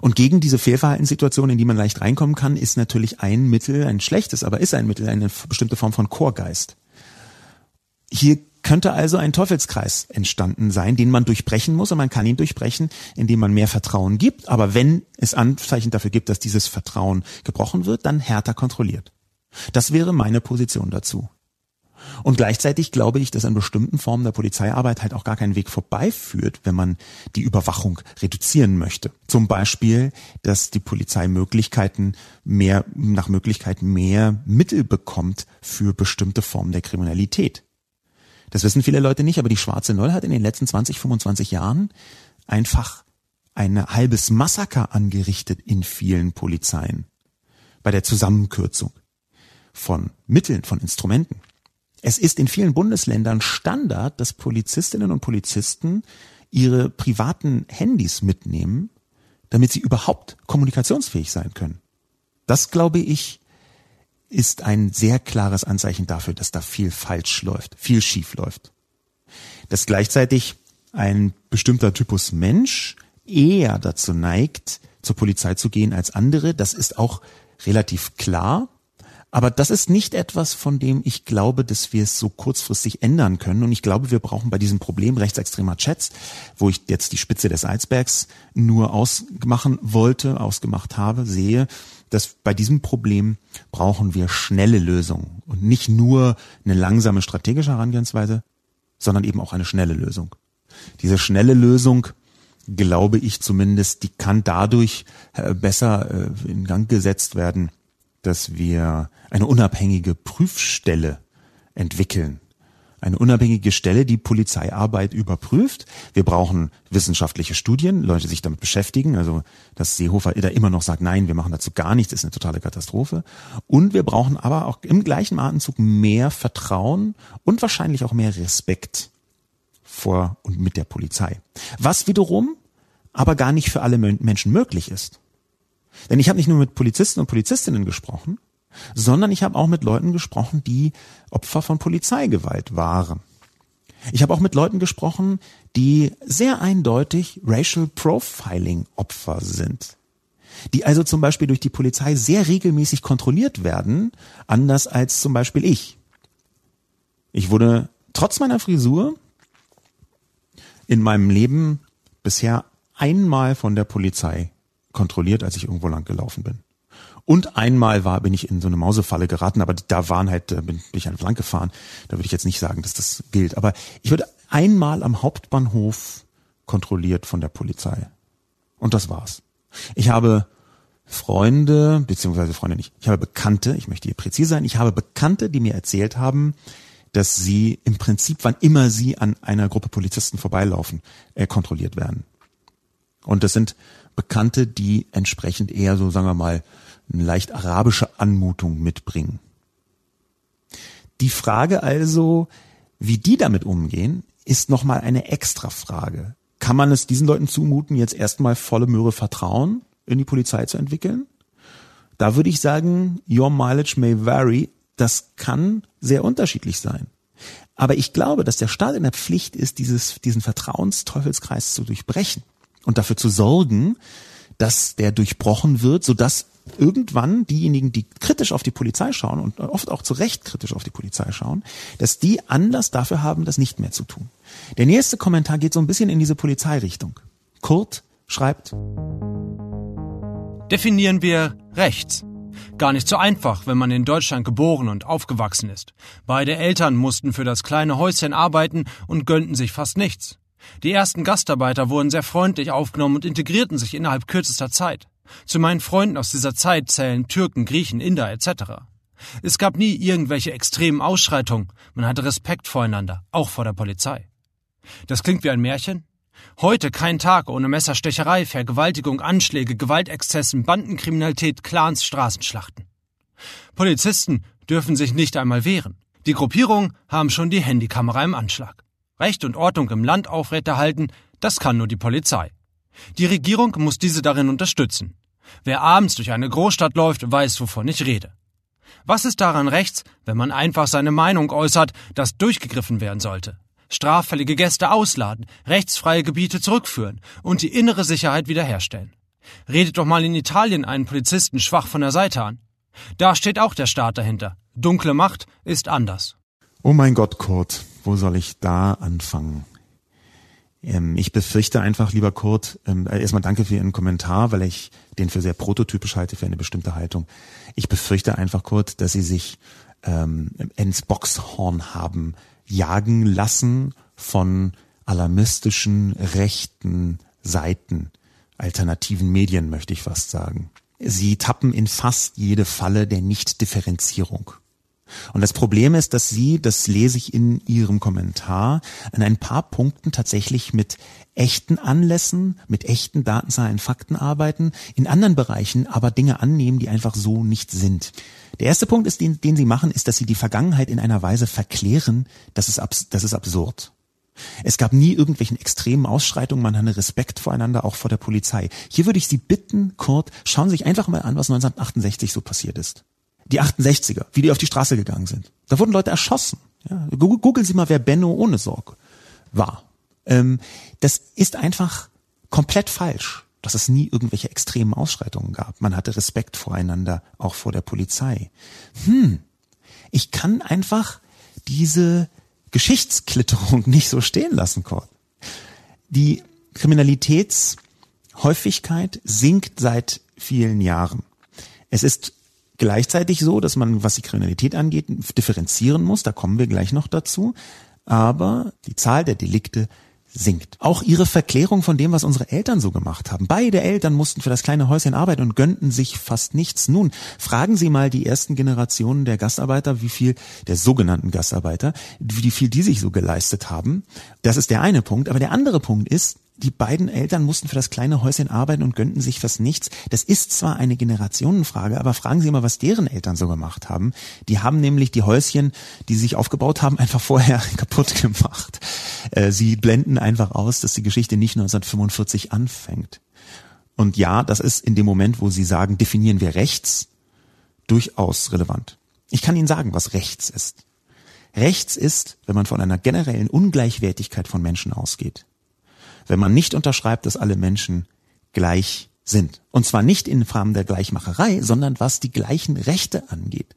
Speaker 1: Und gegen diese Fehlverhaltenssituation, in die man leicht reinkommen kann, ist natürlich ein Mittel, ein schlechtes, aber ist ein Mittel, eine bestimmte Form von Chorgeist. Hier könnte also ein Teufelskreis entstanden sein, den man durchbrechen muss und man kann ihn durchbrechen, indem man mehr Vertrauen gibt, aber wenn es Anzeichen dafür gibt, dass dieses Vertrauen gebrochen wird, dann härter kontrolliert. Das wäre meine Position dazu. Und gleichzeitig glaube ich, dass an bestimmten Formen der Polizeiarbeit halt auch gar kein Weg vorbeiführt, wenn man die Überwachung reduzieren möchte. Zum Beispiel, dass die Polizei Möglichkeiten mehr, nach Möglichkeit mehr Mittel bekommt für bestimmte Formen der Kriminalität. Das wissen viele Leute nicht, aber die Schwarze Null hat in den letzten 20, 25 Jahren einfach ein halbes Massaker angerichtet in vielen Polizeien. Bei der Zusammenkürzung von Mitteln, von Instrumenten. Es ist in vielen Bundesländern Standard, dass Polizistinnen und Polizisten ihre privaten Handys mitnehmen, damit sie überhaupt kommunikationsfähig sein können. Das, glaube ich, ist ein sehr klares Anzeichen dafür, dass da viel falsch läuft, viel schief läuft. Dass gleichzeitig ein bestimmter Typus Mensch eher dazu neigt, zur Polizei zu gehen als andere, das ist auch relativ klar. Aber das ist nicht etwas, von dem ich glaube, dass wir es so kurzfristig ändern können. Und ich glaube, wir brauchen bei diesem Problem rechtsextremer Chats, wo ich jetzt die Spitze des Eisbergs nur ausmachen wollte, ausgemacht habe, sehe, dass bei diesem Problem brauchen wir schnelle Lösungen und nicht nur eine langsame strategische Herangehensweise, sondern eben auch eine schnelle Lösung. Diese schnelle Lösung, glaube ich zumindest, die kann dadurch äh, besser äh, in Gang gesetzt werden, dass wir eine unabhängige Prüfstelle entwickeln. Eine unabhängige Stelle, die Polizeiarbeit überprüft. Wir brauchen wissenschaftliche Studien, Leute die sich damit beschäftigen. Also, dass Seehofer da immer noch sagt, nein, wir machen dazu gar nichts, ist eine totale Katastrophe. Und wir brauchen aber auch im gleichen Atemzug mehr Vertrauen und wahrscheinlich auch mehr Respekt vor und mit der Polizei. Was wiederum aber gar nicht für alle Menschen möglich ist. Denn ich habe nicht nur mit Polizisten und Polizistinnen gesprochen, sondern ich habe auch mit Leuten gesprochen, die Opfer von Polizeigewalt waren. Ich habe auch mit Leuten gesprochen, die sehr eindeutig Racial Profiling Opfer sind. Die also zum Beispiel durch die Polizei sehr regelmäßig kontrolliert werden, anders als zum Beispiel ich. Ich wurde trotz meiner Frisur in meinem Leben bisher einmal von der Polizei kontrolliert, als ich irgendwo lang gelaufen bin. Und einmal war, bin ich in so eine Mausefalle geraten, aber da waren halt, bin, bin ich einfach lang gefahren. Da würde ich jetzt nicht sagen, dass das gilt. Aber ich würde einmal am Hauptbahnhof kontrolliert von der Polizei. Und das war's. Ich habe Freunde, beziehungsweise Freunde nicht, ich habe Bekannte, ich möchte hier präzise sein, ich habe Bekannte, die mir erzählt haben, dass sie im Prinzip, wann immer sie an einer Gruppe Polizisten vorbeilaufen, äh, kontrolliert werden. Und das sind Bekannte, die entsprechend eher so, sagen wir mal, eine leicht arabische Anmutung mitbringen. Die Frage also, wie die damit umgehen, ist nochmal eine extra Frage. Kann man es diesen Leuten zumuten, jetzt erstmal volle Möhre Vertrauen in die Polizei zu entwickeln? Da würde ich sagen, your mileage may vary. Das kann sehr unterschiedlich sein. Aber ich glaube, dass der Staat in der Pflicht ist, dieses, diesen Vertrauensteufelskreis zu durchbrechen und dafür zu sorgen, dass der durchbrochen wird, sodass irgendwann diejenigen, die kritisch auf die Polizei schauen und oft auch zu Recht kritisch auf die Polizei schauen, dass die Anlass dafür haben, das nicht mehr zu tun. Der nächste Kommentar geht so ein bisschen in diese Polizeirichtung. Kurt schreibt,
Speaker 2: Definieren wir rechts. Gar nicht so einfach, wenn man in Deutschland geboren und aufgewachsen ist. Beide Eltern mussten für das kleine Häuschen arbeiten und gönnten sich fast nichts. Die ersten Gastarbeiter wurden sehr freundlich aufgenommen und integrierten sich innerhalb kürzester Zeit. Zu meinen Freunden aus dieser Zeit zählen Türken, Griechen, Inder etc. Es gab nie irgendwelche extremen Ausschreitungen, man hatte Respekt voreinander, auch vor der Polizei. Das klingt wie ein Märchen? Heute kein Tag ohne Messerstecherei, Vergewaltigung, Anschläge, Gewaltexzessen, Bandenkriminalität, Clans, Straßenschlachten. Polizisten dürfen sich nicht einmal wehren. Die Gruppierungen haben schon die Handykamera im Anschlag. Recht und Ordnung im Land aufrechterhalten, das kann nur die Polizei. Die Regierung muss diese darin unterstützen. Wer abends durch eine Großstadt läuft, weiß, wovon ich rede. Was ist daran rechts, wenn man einfach seine Meinung äußert, dass durchgegriffen werden sollte? Straffällige Gäste ausladen, rechtsfreie Gebiete zurückführen und die innere Sicherheit wiederherstellen. Redet doch mal in Italien einen Polizisten schwach von der Seite an. Da steht auch der Staat dahinter. Dunkle Macht ist anders.
Speaker 1: Oh mein Gott, Kurt, wo soll ich da anfangen? Ähm, ich befürchte einfach, lieber Kurt, ähm, erstmal danke für Ihren Kommentar, weil ich den für sehr prototypisch halte für eine bestimmte Haltung. Ich befürchte einfach, Kurt, dass Sie sich ähm, ins Boxhorn haben jagen lassen von alarmistischen rechten Seiten, alternativen Medien möchte ich fast sagen. Sie tappen in fast jede Falle der Nichtdifferenzierung. Und das Problem ist, dass Sie, das lese ich in Ihrem Kommentar, an ein paar Punkten tatsächlich mit echten Anlässen, mit echten Datenzahlen, Fakten arbeiten, in anderen Bereichen aber Dinge annehmen, die einfach so nicht sind. Der erste Punkt ist, den, den Sie machen, ist, dass Sie die Vergangenheit in einer Weise verklären, das ist, abs das ist absurd. Es gab nie irgendwelchen extremen Ausschreitungen, man hatte Respekt voreinander, auch vor der Polizei. Hier würde ich Sie bitten, Kurt, schauen Sie sich einfach mal an, was 1968 so passiert ist. Die 68er, wie die auf die Straße gegangen sind. Da wurden Leute erschossen. Ja, googeln Sie mal, wer Benno ohne Sorg war. Ähm, das ist einfach komplett falsch, dass es nie irgendwelche extremen Ausschreitungen gab. Man hatte Respekt voreinander, auch vor der Polizei. Hm, ich kann einfach diese Geschichtsklitterung nicht so stehen lassen, Kurt. Die Kriminalitätshäufigkeit sinkt seit vielen Jahren. Es ist gleichzeitig so, dass man, was die Kriminalität angeht, differenzieren muss. Da kommen wir gleich noch dazu. Aber die Zahl der Delikte sinkt. Auch ihre Verklärung von dem, was unsere Eltern so gemacht haben. Beide Eltern mussten für das kleine Häuschen arbeiten und gönnten sich fast nichts. Nun, fragen Sie mal die ersten Generationen der Gastarbeiter, wie viel, der sogenannten Gastarbeiter, wie viel die sich so geleistet haben. Das ist der eine Punkt. Aber der andere Punkt ist, die beiden Eltern mussten für das kleine Häuschen arbeiten und gönnten sich fast nichts. Das ist zwar eine Generationenfrage, aber fragen Sie mal, was deren Eltern so gemacht haben. Die haben nämlich die Häuschen, die sie sich aufgebaut haben, einfach vorher kaputt gemacht. Äh, sie blenden einfach aus, dass die Geschichte nicht 1945 anfängt. Und ja, das ist in dem Moment, wo Sie sagen, definieren wir rechts, durchaus relevant. Ich kann Ihnen sagen, was rechts ist. Rechts ist, wenn man von einer generellen Ungleichwertigkeit von Menschen ausgeht wenn man nicht unterschreibt, dass alle Menschen gleich sind. Und zwar nicht in Form der Gleichmacherei, sondern was die gleichen Rechte angeht.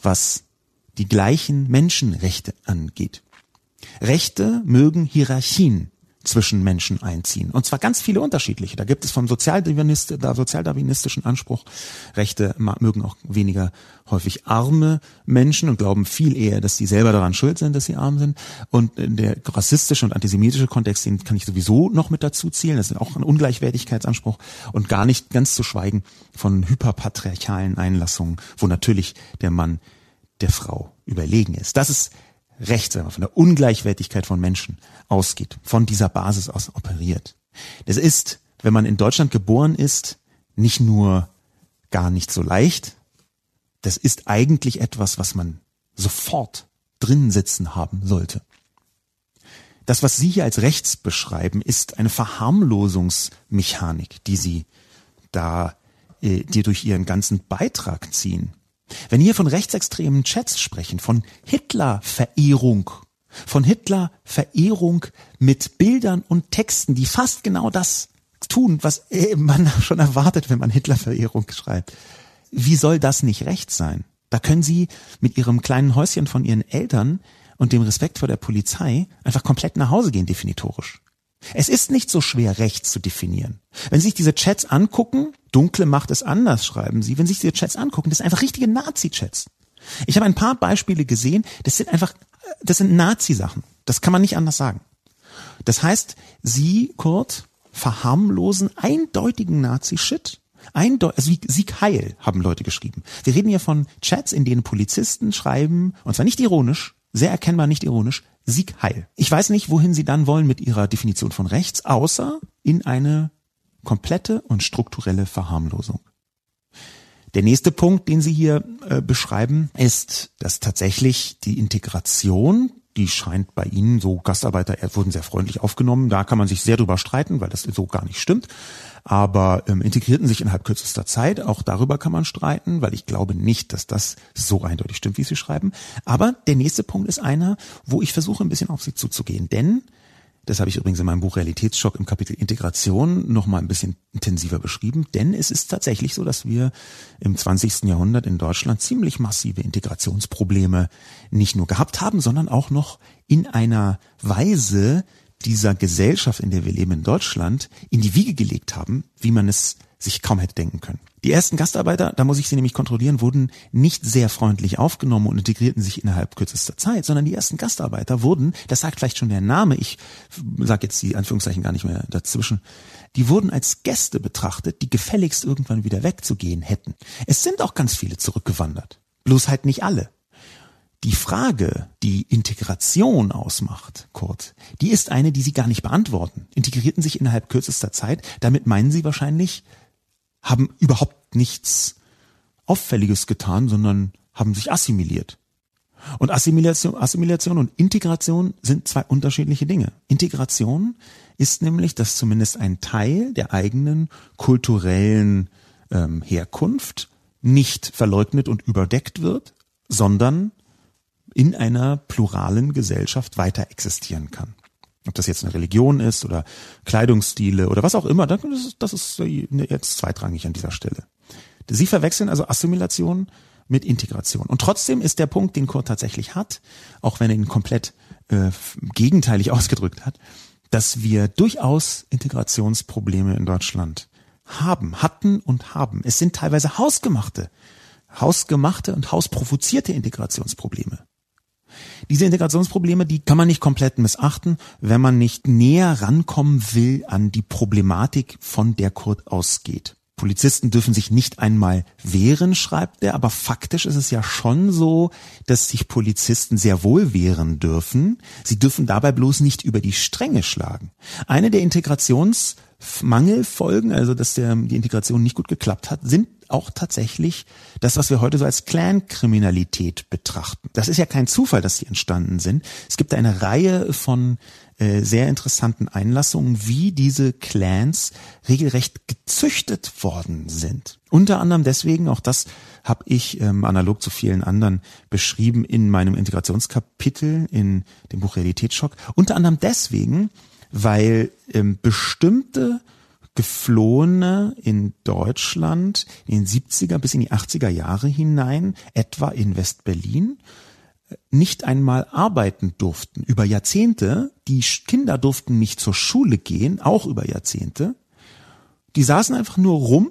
Speaker 1: Was die gleichen Menschenrechte angeht. Rechte mögen Hierarchien zwischen Menschen einziehen. Und zwar ganz viele unterschiedliche. Da gibt es vom Sozialdarwinist, sozialdarwinistischen Anspruch, Rechte mögen auch weniger häufig arme Menschen und glauben viel eher, dass sie selber daran schuld sind, dass sie arm sind. Und der rassistische und antisemitische Kontext, den kann ich sowieso noch mit dazu zählen. Das ist auch ein Ungleichwertigkeitsanspruch und gar nicht ganz zu schweigen von hyperpatriarchalen Einlassungen, wo natürlich der Mann der Frau überlegen ist. Das ist Recht, wenn man von der Ungleichwertigkeit von Menschen ausgeht, von dieser Basis aus operiert. Das ist, wenn man in Deutschland geboren ist, nicht nur gar nicht so leicht, das ist eigentlich etwas, was man sofort drin sitzen haben sollte. Das, was Sie hier als rechts beschreiben, ist eine Verharmlosungsmechanik, die Sie da, äh, die durch Ihren ganzen Beitrag ziehen. Wenn hier von rechtsextremen Chats sprechen, von Hitler-Verehrung, von Hitler-Verehrung mit Bildern und Texten, die fast genau das tun, was man schon erwartet, wenn man Hitler-Verehrung schreibt. Wie soll das nicht recht sein? Da können Sie mit Ihrem kleinen Häuschen von Ihren Eltern und dem Respekt vor der Polizei einfach komplett nach Hause gehen, definitorisch. Es ist nicht so schwer, rechts zu definieren. Wenn Sie sich diese Chats angucken, dunkle Macht es anders, schreiben Sie, wenn Sie sich diese Chats angucken, das sind einfach richtige Nazi-Chats. Ich habe ein paar Beispiele gesehen, das sind einfach, das sind Nazi-Sachen. Das kann man nicht anders sagen. Das heißt, Sie, Kurt, verharmlosen eindeutigen Nazi-Shit. Eindeu also Sieg Heil haben Leute geschrieben. Wir reden hier von Chats, in denen Polizisten schreiben, und zwar nicht ironisch, sehr erkennbar nicht ironisch, Sieg Heil. Ich weiß nicht, wohin Sie dann wollen mit Ihrer Definition von rechts, außer in eine komplette und strukturelle Verharmlosung. Der nächste Punkt, den Sie hier äh, beschreiben, ist, dass tatsächlich die Integration, die scheint bei Ihnen so Gastarbeiter wurden sehr freundlich aufgenommen. Da kann man sich sehr drüber streiten, weil das so gar nicht stimmt aber ähm, integrierten sich innerhalb kürzester Zeit. Auch darüber kann man streiten, weil ich glaube nicht, dass das so eindeutig stimmt, wie Sie schreiben. Aber der nächste Punkt ist einer, wo ich versuche, ein bisschen auf Sie zuzugehen. Denn das habe ich übrigens in meinem Buch Realitätsschock im Kapitel Integration noch mal ein bisschen intensiver beschrieben, denn es ist tatsächlich so, dass wir im 20. Jahrhundert in Deutschland ziemlich massive Integrationsprobleme nicht nur gehabt haben, sondern auch noch in einer Weise, dieser Gesellschaft, in der wir leben in Deutschland, in die Wiege gelegt haben, wie man es sich kaum hätte denken können. Die ersten Gastarbeiter, da muss ich sie nämlich kontrollieren, wurden nicht sehr freundlich aufgenommen und integrierten sich innerhalb kürzester Zeit, sondern die ersten Gastarbeiter wurden, das sagt vielleicht schon der Name, ich sage jetzt die Anführungszeichen gar nicht mehr dazwischen, die wurden als Gäste betrachtet, die gefälligst irgendwann wieder wegzugehen hätten. Es sind auch ganz viele zurückgewandert. Bloß halt nicht alle. Die Frage, die Integration ausmacht, Kurt, die ist eine, die Sie gar nicht beantworten. Integrierten sich innerhalb kürzester Zeit. Damit meinen Sie wahrscheinlich, haben überhaupt nichts Auffälliges getan, sondern haben sich assimiliert. Und Assimilation, Assimilation und Integration sind zwei unterschiedliche Dinge. Integration ist nämlich, dass zumindest ein Teil der eigenen kulturellen ähm, Herkunft nicht verleugnet und überdeckt wird, sondern in einer pluralen Gesellschaft weiter existieren kann. Ob das jetzt eine Religion ist oder Kleidungsstile oder was auch immer, das ist, jetzt zweitrangig an dieser Stelle. Sie verwechseln also Assimilation mit Integration. Und trotzdem ist der Punkt, den Kurt tatsächlich hat, auch wenn er ihn komplett äh, gegenteilig ausgedrückt hat, dass wir durchaus Integrationsprobleme in Deutschland haben, hatten und haben. Es sind teilweise hausgemachte, hausgemachte und hausprovozierte Integrationsprobleme. Diese Integrationsprobleme, die kann man nicht komplett missachten, wenn man nicht näher rankommen will an die Problematik, von der Kurt ausgeht. Polizisten dürfen sich nicht einmal wehren, schreibt er, aber faktisch ist es ja schon so, dass sich Polizisten sehr wohl wehren dürfen. Sie dürfen dabei bloß nicht über die Stränge schlagen. Eine der Integrationsmangelfolgen, also dass der, die Integration nicht gut geklappt hat, sind auch tatsächlich das, was wir heute so als Clan-Kriminalität betrachten. Das ist ja kein Zufall, dass die entstanden sind. Es gibt eine Reihe von äh, sehr interessanten Einlassungen, wie diese Clans regelrecht gezüchtet worden sind. Unter anderem deswegen, auch das habe ich ähm, analog zu vielen anderen beschrieben in meinem Integrationskapitel in dem Buch Realitätsschock. Unter anderem deswegen, weil ähm, bestimmte Geflohene in Deutschland in den 70er bis in die 80er Jahre hinein, etwa in West-Berlin, nicht einmal arbeiten durften über Jahrzehnte. Die Kinder durften nicht zur Schule gehen, auch über Jahrzehnte. Die saßen einfach nur rum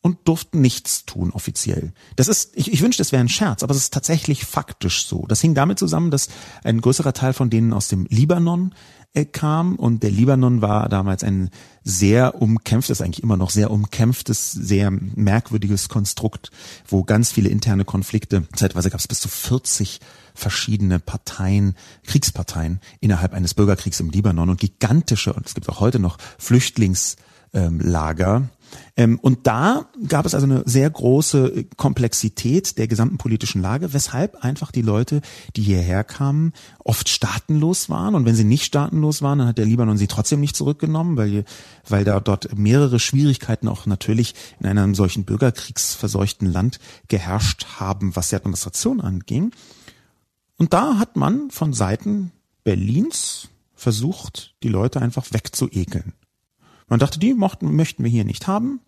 Speaker 1: und durften nichts tun offiziell. Das ist, ich, ich wünschte, es wäre ein Scherz, aber es ist tatsächlich faktisch so. Das hing damit zusammen, dass ein größerer Teil von denen aus dem Libanon äh, kam. Und der Libanon war damals ein sehr umkämpftes, eigentlich immer noch sehr umkämpftes, sehr merkwürdiges Konstrukt, wo ganz viele interne Konflikte, zeitweise gab es bis zu 40 verschiedene Parteien, Kriegsparteien innerhalb eines Bürgerkriegs im Libanon und gigantische, und es gibt auch heute noch Flüchtlingslager, ähm, und da gab es also eine sehr große Komplexität der gesamten politischen Lage, weshalb einfach die Leute, die hierher kamen, oft staatenlos waren. Und wenn sie nicht staatenlos waren, dann hat der Libanon sie trotzdem nicht zurückgenommen, weil, weil da dort mehrere Schwierigkeiten auch natürlich in einem solchen bürgerkriegsverseuchten Land geherrscht haben, was die Administration anging. Und da hat man von Seiten Berlins versucht, die Leute einfach wegzuekeln. Man dachte, die mochten, möchten wir hier nicht haben,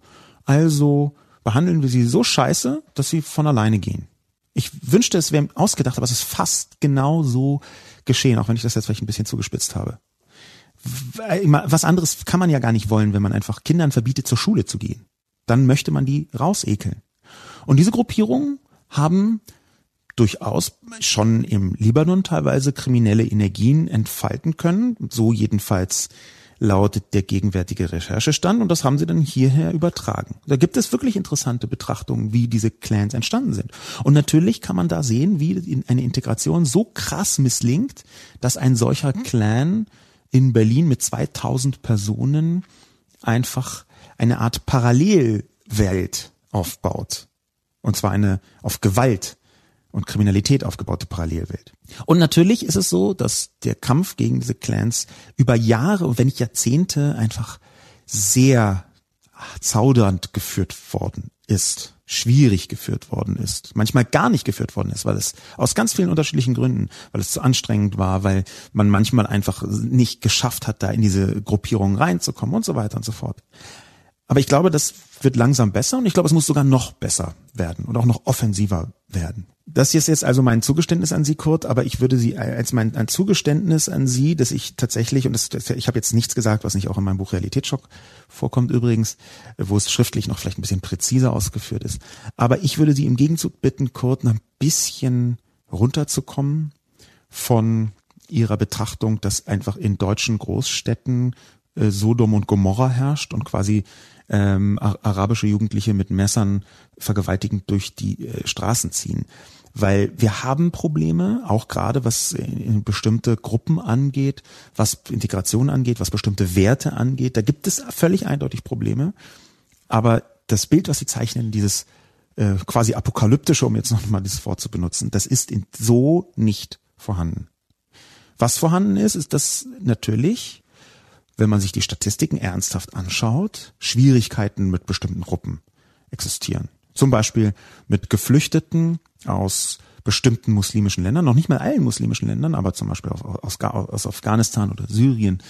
Speaker 1: also behandeln wir sie so scheiße, dass sie von alleine gehen. Ich wünschte, es wäre ausgedacht, aber es ist fast genau so geschehen, auch wenn ich das jetzt vielleicht ein bisschen zugespitzt habe. Was anderes kann man ja gar nicht wollen, wenn man einfach Kindern verbietet, zur Schule zu gehen. Dann möchte man die rausekeln. Und diese Gruppierungen haben durchaus schon im Libanon teilweise kriminelle Energien entfalten können, so jedenfalls lautet der gegenwärtige Recherchestand und das haben sie dann hierher übertragen. Da gibt es wirklich interessante Betrachtungen, wie diese Clans entstanden sind. Und natürlich kann man da sehen, wie eine Integration so krass misslingt, dass ein solcher Clan in Berlin mit 2000 Personen einfach eine Art Parallelwelt aufbaut. Und zwar eine auf Gewalt und Kriminalität aufgebaute Parallelwelt. Und natürlich ist es so, dass der Kampf gegen diese Clans über Jahre und wenn nicht Jahrzehnte einfach sehr zaudernd geführt worden ist, schwierig geführt worden ist, manchmal gar nicht geführt worden ist, weil es aus ganz vielen unterschiedlichen Gründen, weil es zu anstrengend war, weil man manchmal einfach nicht geschafft hat, da in diese Gruppierung reinzukommen und so weiter und so fort. Aber ich glaube, das wird langsam besser und ich glaube, es muss sogar noch besser werden und auch noch offensiver werden. Das ist jetzt also mein Zugeständnis an Sie, Kurt, aber ich würde Sie als mein ein Zugeständnis an Sie, dass ich tatsächlich, und das, das, ich habe jetzt nichts gesagt, was nicht auch in meinem Buch Realitätsschock vorkommt übrigens, wo es schriftlich noch vielleicht ein bisschen präziser ausgeführt ist. Aber ich würde Sie im Gegenzug bitten, Kurt, ein bisschen runterzukommen von Ihrer Betrachtung, dass einfach in deutschen Großstädten äh, Sodom und Gomorra herrscht und quasi ähm, arabische Jugendliche mit Messern vergewaltigend durch die äh, Straßen ziehen weil wir haben Probleme, auch gerade was in bestimmte Gruppen angeht, was Integration angeht, was bestimmte Werte angeht. Da gibt es völlig eindeutig Probleme. Aber das Bild, was Sie zeichnen, dieses äh, quasi apokalyptische, um jetzt nochmal dieses Wort zu benutzen, das ist in, so nicht vorhanden. Was vorhanden ist, ist, dass natürlich, wenn man sich die Statistiken ernsthaft anschaut, Schwierigkeiten mit bestimmten Gruppen existieren. Zum Beispiel mit Geflüchteten aus bestimmten muslimischen Ländern, noch nicht mal allen muslimischen Ländern, aber zum Beispiel aus, aus Afghanistan oder Syrien.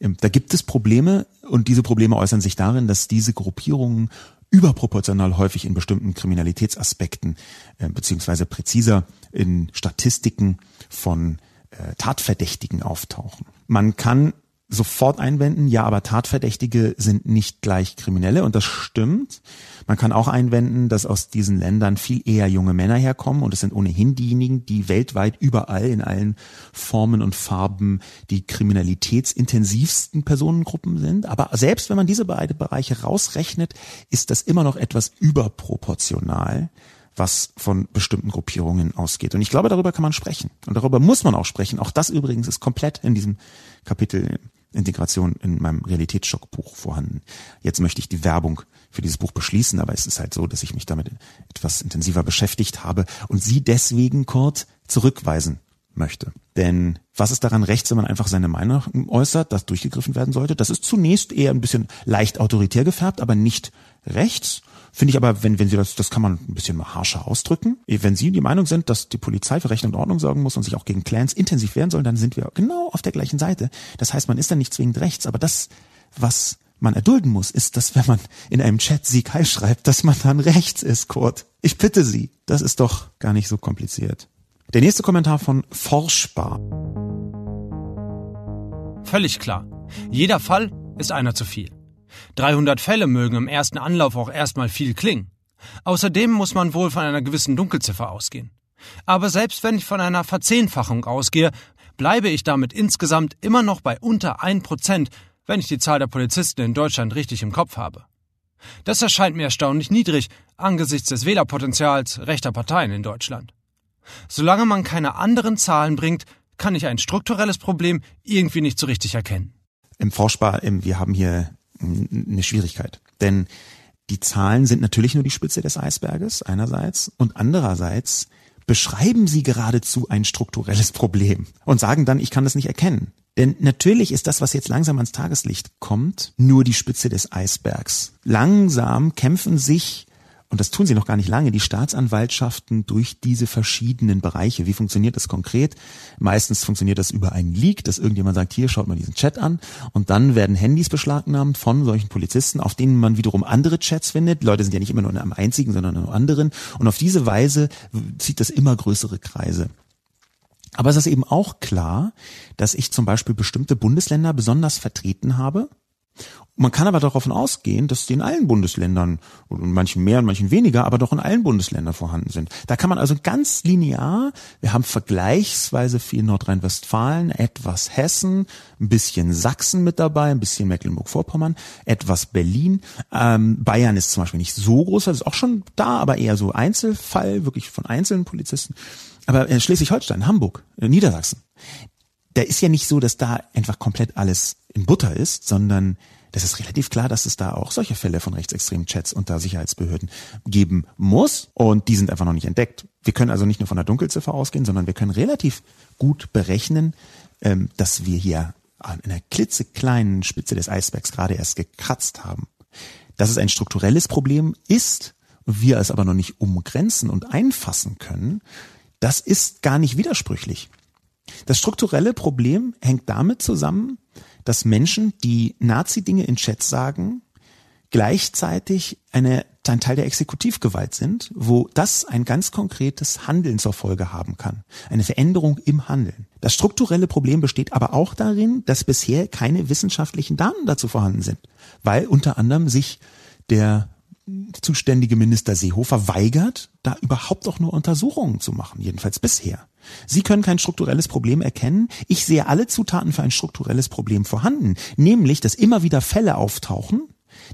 Speaker 1: Ähm, da gibt es Probleme und diese Probleme äußern sich darin, dass diese Gruppierungen überproportional häufig in bestimmten Kriminalitätsaspekten äh, beziehungsweise präziser in Statistiken von äh, Tatverdächtigen auftauchen. Man kann sofort einwenden, ja, aber Tatverdächtige sind nicht gleich Kriminelle und das stimmt. Man kann auch einwenden, dass aus diesen Ländern viel eher junge Männer herkommen und es sind ohnehin diejenigen, die weltweit überall in allen Formen und Farben die kriminalitätsintensivsten Personengruppen sind. Aber selbst wenn man diese beiden Bereiche rausrechnet, ist das immer noch etwas überproportional was von bestimmten Gruppierungen ausgeht. Und ich glaube, darüber kann man sprechen. Und darüber muss man auch sprechen. Auch das übrigens ist komplett in diesem Kapitel Integration in meinem Realitätsschockbuch vorhanden. Jetzt möchte ich die Werbung für dieses Buch beschließen, aber es ist halt so, dass ich mich damit etwas intensiver beschäftigt habe und Sie deswegen, Kurt, zurückweisen möchte. Denn was ist daran rechts, wenn man einfach seine Meinung äußert, dass durchgegriffen werden sollte? Das ist zunächst eher ein bisschen leicht autoritär gefärbt, aber nicht rechts. Finde ich aber, wenn, wenn Sie das, das kann man ein bisschen harscher ausdrücken. Wenn Sie die Meinung sind, dass die Polizei für Recht und Ordnung sorgen muss und sich auch gegen Clans intensiv wehren soll, dann sind wir genau auf der gleichen Seite. Das heißt, man ist dann nicht zwingend rechts, aber das, was man erdulden muss, ist, dass wenn man in einem Chat Sieg Heil schreibt, dass man dann rechts ist, Kurt. Ich bitte Sie. Das ist doch gar nicht so kompliziert. Der nächste Kommentar von Forschbar.
Speaker 2: Völlig klar. Jeder Fall ist einer zu viel. 300 Fälle mögen im ersten Anlauf auch erstmal viel klingen. Außerdem muss man wohl von einer gewissen Dunkelziffer ausgehen. Aber selbst wenn ich von einer Verzehnfachung ausgehe, bleibe ich damit insgesamt immer noch bei unter 1%, wenn ich die Zahl der Polizisten in Deutschland richtig im Kopf habe. Das erscheint mir erstaunlich niedrig angesichts des Wählerpotenzials rechter Parteien in Deutschland. Solange man keine anderen Zahlen bringt, kann ich ein strukturelles Problem irgendwie nicht so richtig erkennen.
Speaker 1: Im Forschbar, wir haben hier eine Schwierigkeit. Denn die Zahlen sind natürlich nur die Spitze des Eisberges einerseits und andererseits beschreiben sie geradezu ein strukturelles Problem und sagen dann, ich kann das nicht erkennen. Denn natürlich ist das, was jetzt langsam ans Tageslicht kommt, nur die Spitze des Eisbergs. Langsam kämpfen sich und das tun sie noch gar nicht lange, die Staatsanwaltschaften durch diese verschiedenen Bereiche. Wie funktioniert das konkret? Meistens funktioniert das über einen Leak, dass irgendjemand sagt, hier schaut mal diesen Chat an und dann werden Handys beschlagnahmt von solchen Polizisten, auf denen man wiederum andere Chats findet. Leute sind ja nicht immer nur in einem einzigen, sondern in einem anderen und auf diese Weise zieht das immer größere Kreise. Aber es ist eben auch klar, dass ich zum Beispiel bestimmte Bundesländer besonders vertreten habe man kann aber davon ausgehen, dass die in allen Bundesländern, und manchen mehr und manchen weniger, aber doch in allen Bundesländern vorhanden sind. Da kann man also ganz linear, wir haben vergleichsweise viel Nordrhein-Westfalen, etwas Hessen, ein bisschen Sachsen mit dabei, ein bisschen Mecklenburg-Vorpommern, etwas Berlin. Ähm, Bayern ist zum Beispiel nicht so groß, das ist auch schon da, aber eher so Einzelfall, wirklich von einzelnen Polizisten. Aber äh, Schleswig-Holstein, Hamburg, äh, Niedersachsen, da ist ja nicht so, dass da einfach komplett alles in Butter ist, sondern das ist relativ klar, dass es da auch solche Fälle von rechtsextremen Chats unter Sicherheitsbehörden geben muss und die sind einfach noch nicht entdeckt. Wir können also nicht nur von der Dunkelziffer ausgehen, sondern wir können relativ gut berechnen, ähm, dass wir hier an einer klitzekleinen Spitze des Eisbergs gerade erst gekratzt haben. Dass es ein strukturelles Problem ist, wir es aber noch nicht umgrenzen und einfassen können, das ist gar nicht widersprüchlich. Das strukturelle Problem hängt damit zusammen, dass Menschen, die Nazi-Dinge in Chats sagen, gleichzeitig eine, ein Teil der Exekutivgewalt sind, wo das ein ganz konkretes Handeln zur Folge haben kann. Eine Veränderung im Handeln. Das strukturelle Problem besteht aber auch darin, dass bisher keine wissenschaftlichen Daten dazu vorhanden sind, weil unter anderem sich der zuständige Minister Seehofer weigert, da überhaupt auch nur Untersuchungen zu machen, jedenfalls bisher. Sie können kein strukturelles Problem erkennen. Ich sehe alle Zutaten für ein strukturelles Problem vorhanden, nämlich, dass immer wieder Fälle auftauchen,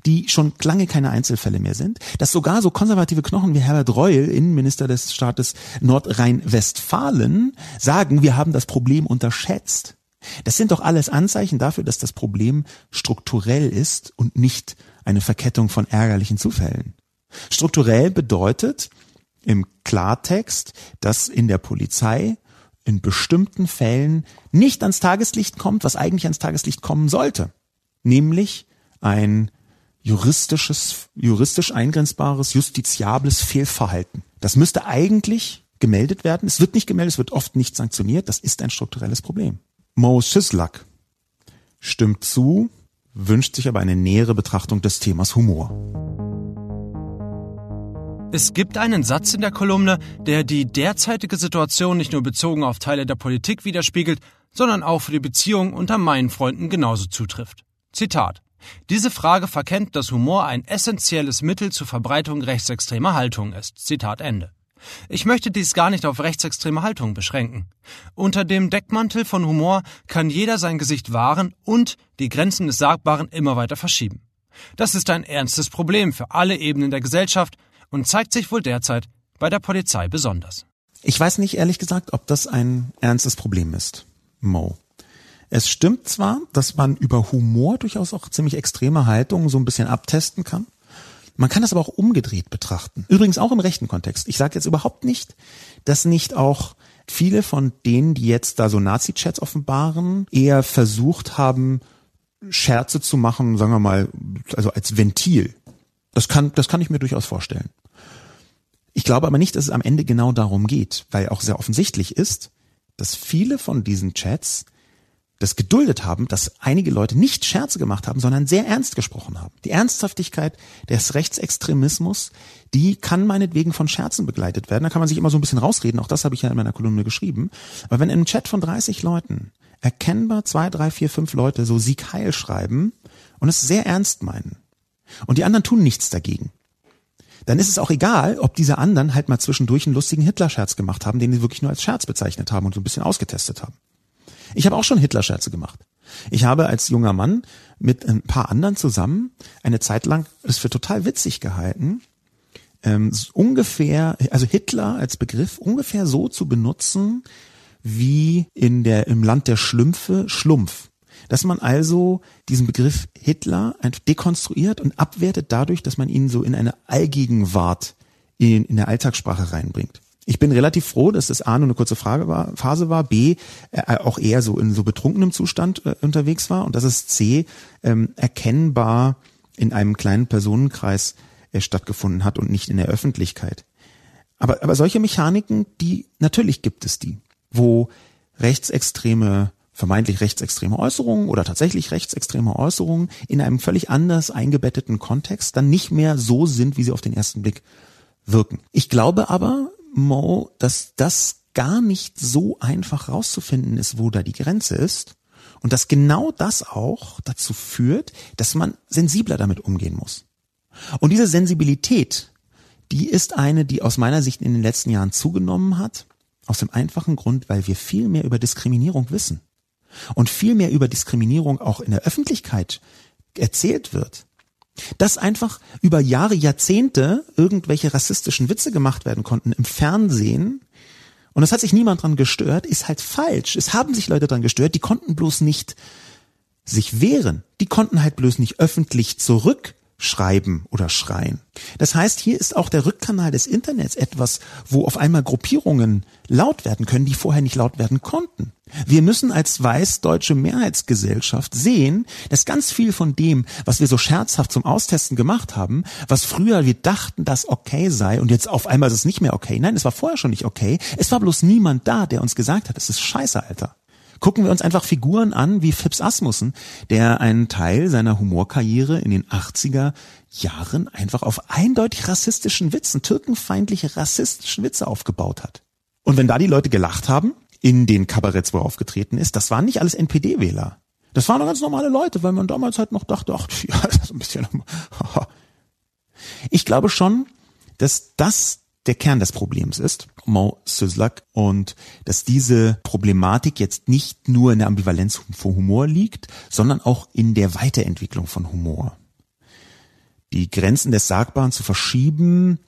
Speaker 1: die schon lange keine Einzelfälle mehr sind, dass sogar so konservative Knochen wie Herbert Reul, Innenminister des Staates Nordrhein-Westfalen, sagen, wir haben das Problem unterschätzt. Das sind doch alles Anzeichen dafür, dass das Problem strukturell ist und nicht eine Verkettung von ärgerlichen Zufällen. Strukturell bedeutet im Klartext, dass in der Polizei in bestimmten Fällen nicht ans Tageslicht kommt, was eigentlich ans Tageslicht kommen sollte, nämlich ein juristisches, juristisch eingrenzbares, justiziables Fehlverhalten. Das müsste eigentlich gemeldet werden. Es wird nicht gemeldet, es wird oft nicht sanktioniert. Das ist ein strukturelles Problem. Mo Sislak stimmt zu, wünscht sich aber eine nähere Betrachtung des Themas Humor.
Speaker 2: Es gibt einen Satz in der Kolumne, der die derzeitige Situation nicht nur bezogen auf Teile der Politik widerspiegelt, sondern auch für die Beziehung unter meinen Freunden genauso zutrifft. Zitat. Diese Frage verkennt, dass Humor ein essentielles Mittel zur Verbreitung rechtsextremer Haltungen ist. Zitat Ende. Ich möchte dies gar nicht auf rechtsextreme Haltungen beschränken. Unter dem Deckmantel von Humor kann jeder sein Gesicht wahren und die Grenzen des Sagbaren immer weiter verschieben. Das ist ein ernstes Problem für alle Ebenen der Gesellschaft und zeigt sich wohl derzeit bei der Polizei besonders.
Speaker 1: Ich weiß nicht ehrlich gesagt, ob das ein ernstes Problem ist, Mo. Es stimmt zwar, dass man über Humor durchaus auch ziemlich extreme Haltungen so ein bisschen abtesten kann. Man kann das aber auch umgedreht betrachten. Übrigens auch im rechten Kontext. Ich sage jetzt überhaupt nicht, dass nicht auch viele von denen, die jetzt da so Nazi-Chats offenbaren, eher versucht haben, Scherze zu machen, sagen wir mal, also als Ventil. Das kann, das kann ich mir durchaus vorstellen. Ich glaube aber nicht, dass es am Ende genau darum geht, weil auch sehr offensichtlich ist, dass viele von diesen Chats das geduldet haben, dass einige Leute nicht Scherze gemacht haben, sondern sehr ernst gesprochen haben. Die Ernsthaftigkeit des Rechtsextremismus, die kann meinetwegen von Scherzen begleitet werden. Da kann man sich immer so ein bisschen rausreden. Auch das habe ich ja in meiner Kolumne geschrieben. Aber wenn im Chat von 30 Leuten erkennbar zwei, drei, vier, fünf Leute so Sieg Heil schreiben und es sehr ernst meinen und die anderen tun nichts dagegen, dann ist es auch egal, ob diese anderen halt mal zwischendurch einen lustigen Hitler-Scherz gemacht haben, den sie wirklich nur als Scherz bezeichnet haben und so ein bisschen ausgetestet haben. Ich habe auch schon Hitler-Scherze gemacht. Ich habe als junger Mann mit ein paar anderen zusammen eine Zeit lang es für total witzig gehalten, ähm, ungefähr, also Hitler als Begriff ungefähr so zu benutzen wie in der im Land der Schlümpfe Schlumpf. Dass man also diesen Begriff Hitler dekonstruiert und abwertet dadurch, dass man ihn so in eine Allgegenwart in, in der Alltagssprache reinbringt. Ich bin relativ froh, dass das A nur eine kurze Frage war, Phase war, B äh, auch eher so in so betrunkenem Zustand äh, unterwegs war und dass es C ähm, erkennbar in einem kleinen Personenkreis äh, stattgefunden hat und nicht in der Öffentlichkeit. Aber, aber solche Mechaniken, die, natürlich gibt es die, wo rechtsextreme, vermeintlich rechtsextreme Äußerungen oder tatsächlich rechtsextreme Äußerungen in einem völlig anders eingebetteten Kontext dann nicht mehr so sind, wie sie auf den ersten Blick wirken. Ich glaube aber, Mo, dass das gar nicht so einfach rauszufinden ist, wo da die Grenze ist. Und dass genau das auch dazu führt, dass man sensibler damit umgehen muss. Und diese Sensibilität, die ist eine, die aus meiner Sicht in den letzten Jahren zugenommen hat, aus dem einfachen Grund, weil wir viel mehr über Diskriminierung wissen und viel mehr über Diskriminierung auch in der Öffentlichkeit erzählt wird. Dass einfach über Jahre, Jahrzehnte irgendwelche rassistischen Witze gemacht werden konnten im Fernsehen und es hat sich niemand dran gestört, ist halt falsch. Es haben sich Leute dran gestört, die konnten bloß nicht sich wehren. Die konnten halt bloß nicht öffentlich zurück schreiben oder schreien. Das heißt, hier ist auch der Rückkanal des Internets etwas, wo auf einmal Gruppierungen laut werden können, die vorher nicht laut werden konnten. Wir müssen als weiß-deutsche Mehrheitsgesellschaft sehen, dass ganz viel von dem, was wir so scherzhaft zum Austesten gemacht haben, was früher wir dachten, das okay sei und jetzt auf einmal ist es nicht mehr okay. Nein, es war vorher schon nicht okay. Es war bloß niemand da, der uns gesagt hat, es ist scheiße, Alter. Gucken wir uns einfach Figuren an wie Phipps Asmussen, der einen Teil seiner Humorkarriere in den 80er Jahren einfach auf eindeutig rassistischen Witzen, türkenfeindliche rassistischen Witze aufgebaut hat. Und wenn da die Leute gelacht haben, in den Kabaretts, wo er aufgetreten ist, das waren nicht alles NPD-Wähler. Das waren ganz normale Leute, weil man damals halt noch dachte, ach, ja, ist ein bisschen. ich glaube schon, dass das der Kern des Problems ist, Mo Syslak, und dass diese Problematik jetzt nicht nur in der Ambivalenz von Humor liegt, sondern auch in der Weiterentwicklung von Humor. Die Grenzen des Sagbaren zu verschieben,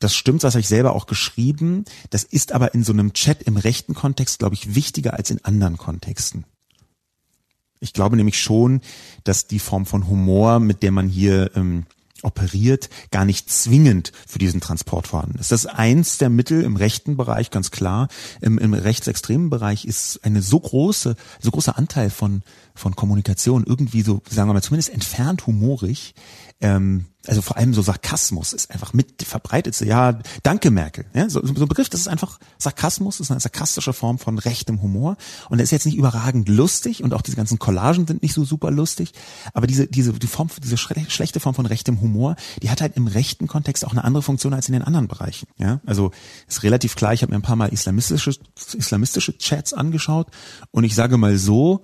Speaker 1: das stimmt, das habe ich selber auch geschrieben, das ist aber in so einem Chat im rechten Kontext, glaube ich, wichtiger als in anderen Kontexten. Ich glaube nämlich schon, dass die Form von Humor, mit der man hier ähm, operiert, gar nicht zwingend für diesen Transport vorhanden ist. Das ist eins der Mittel im rechten Bereich, ganz klar. Im, im rechtsextremen Bereich ist eine so große, so großer Anteil von, von Kommunikation irgendwie so, sagen wir mal, zumindest entfernt humorig, ähm, also vor allem so Sarkasmus ist einfach mit verbreitet. Ja, danke Merkel. Ja, so, so ein Begriff, das ist einfach Sarkasmus, ist eine sarkastische Form von rechtem Humor und der ist jetzt nicht überragend lustig und auch diese ganzen Collagen sind nicht so super lustig, aber diese diese die Form diese schlechte Form von rechtem Humor, die hat halt im rechten Kontext auch eine andere Funktion als in den anderen Bereichen. Ja, also ist relativ klar. Ich habe mir ein paar Mal islamistische islamistische Chats angeschaut und ich sage mal so,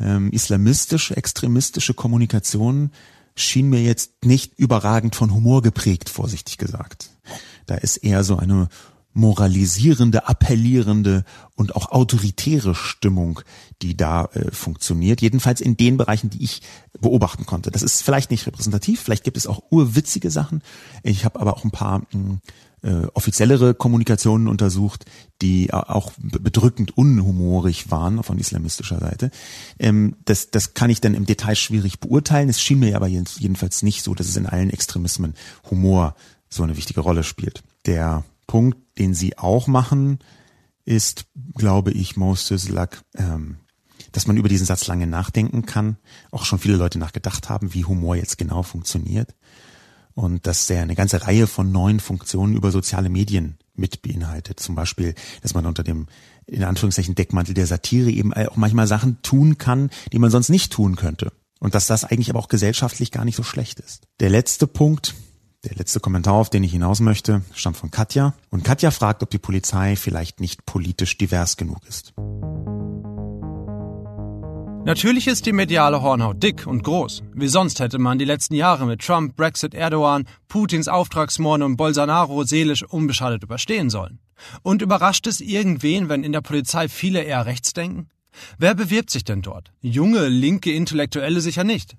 Speaker 1: ähm, islamistische, extremistische Kommunikation schien mir jetzt nicht überragend von Humor geprägt, vorsichtig gesagt. Da ist eher so eine moralisierende, appellierende und auch autoritäre Stimmung, die da äh, funktioniert. Jedenfalls in den Bereichen, die ich beobachten konnte. Das ist vielleicht nicht repräsentativ, vielleicht gibt es auch urwitzige Sachen. Ich habe aber auch ein paar mh, hm, äh, offiziellere Kommunikationen untersucht, die auch bedrückend unhumorig waren von islamistischer Seite. Ähm, das, das kann ich dann im Detail schwierig beurteilen. Es schien mir aber jedenfalls nicht so, dass es in allen Extremismen Humor so eine wichtige Rolle spielt. Der Punkt, den sie auch machen, ist, glaube ich, Most Sislak, ähm, dass man über diesen Satz lange nachdenken kann. Auch schon viele Leute nachgedacht haben, wie Humor jetzt genau funktioniert und dass er eine ganze Reihe von neuen Funktionen über soziale Medien mit beinhaltet. Zum Beispiel, dass man unter dem in Anführungszeichen Deckmantel der Satire eben auch manchmal Sachen tun kann, die man sonst nicht tun könnte. Und dass das eigentlich aber auch gesellschaftlich gar nicht so schlecht ist. Der letzte Punkt, der letzte Kommentar, auf den ich hinaus möchte, stammt von Katja. Und Katja fragt, ob die Polizei vielleicht nicht politisch divers genug ist.
Speaker 2: Natürlich ist die mediale Hornhaut dick und groß. Wie sonst hätte man die letzten Jahre mit Trump, Brexit, Erdogan, Putins Auftragsmord und Bolsonaro seelisch unbeschadet überstehen sollen. Und überrascht es irgendwen, wenn in der Polizei viele eher rechts denken? Wer bewirbt sich denn dort? Junge, linke Intellektuelle sicher nicht.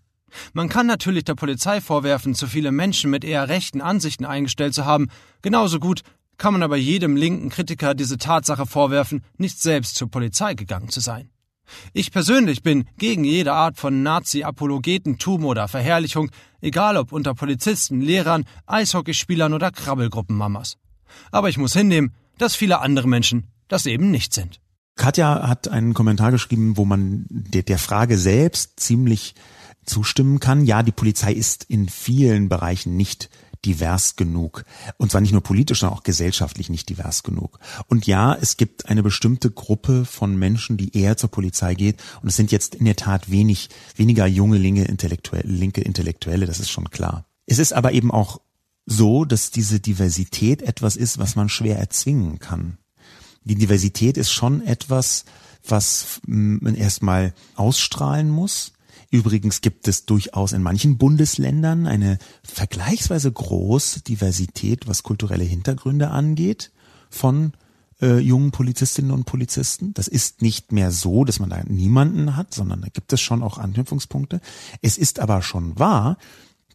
Speaker 2: Man kann natürlich der Polizei vorwerfen, zu viele Menschen mit eher rechten Ansichten eingestellt zu haben. Genauso gut kann man aber jedem linken Kritiker diese Tatsache vorwerfen, nicht selbst zur Polizei gegangen zu sein. Ich persönlich bin gegen jede Art von Nazi-Apologetentum oder Verherrlichung, egal ob unter Polizisten, Lehrern, Eishockeyspielern oder Krabbelgruppenmamas. Aber ich muss hinnehmen, dass viele andere Menschen das eben nicht sind.
Speaker 1: Katja hat einen Kommentar geschrieben, wo man der, der Frage selbst ziemlich zustimmen kann. Ja, die Polizei ist in vielen Bereichen nicht divers genug. Und zwar nicht nur politisch, sondern auch gesellschaftlich nicht divers genug. Und ja, es gibt eine bestimmte Gruppe von Menschen, die eher zur Polizei geht. Und es sind jetzt in der Tat wenig, weniger junge linke Intellektuelle, linke Intellektuelle, das ist schon klar. Es ist aber eben auch so, dass diese Diversität etwas ist, was man schwer erzwingen kann. Die Diversität ist schon etwas, was man erstmal ausstrahlen muss Übrigens gibt es durchaus in manchen Bundesländern eine vergleichsweise große Diversität, was kulturelle Hintergründe angeht, von äh, jungen Polizistinnen und Polizisten. Das ist nicht mehr so, dass man da niemanden hat, sondern da gibt es schon auch Anknüpfungspunkte. Es ist aber schon wahr,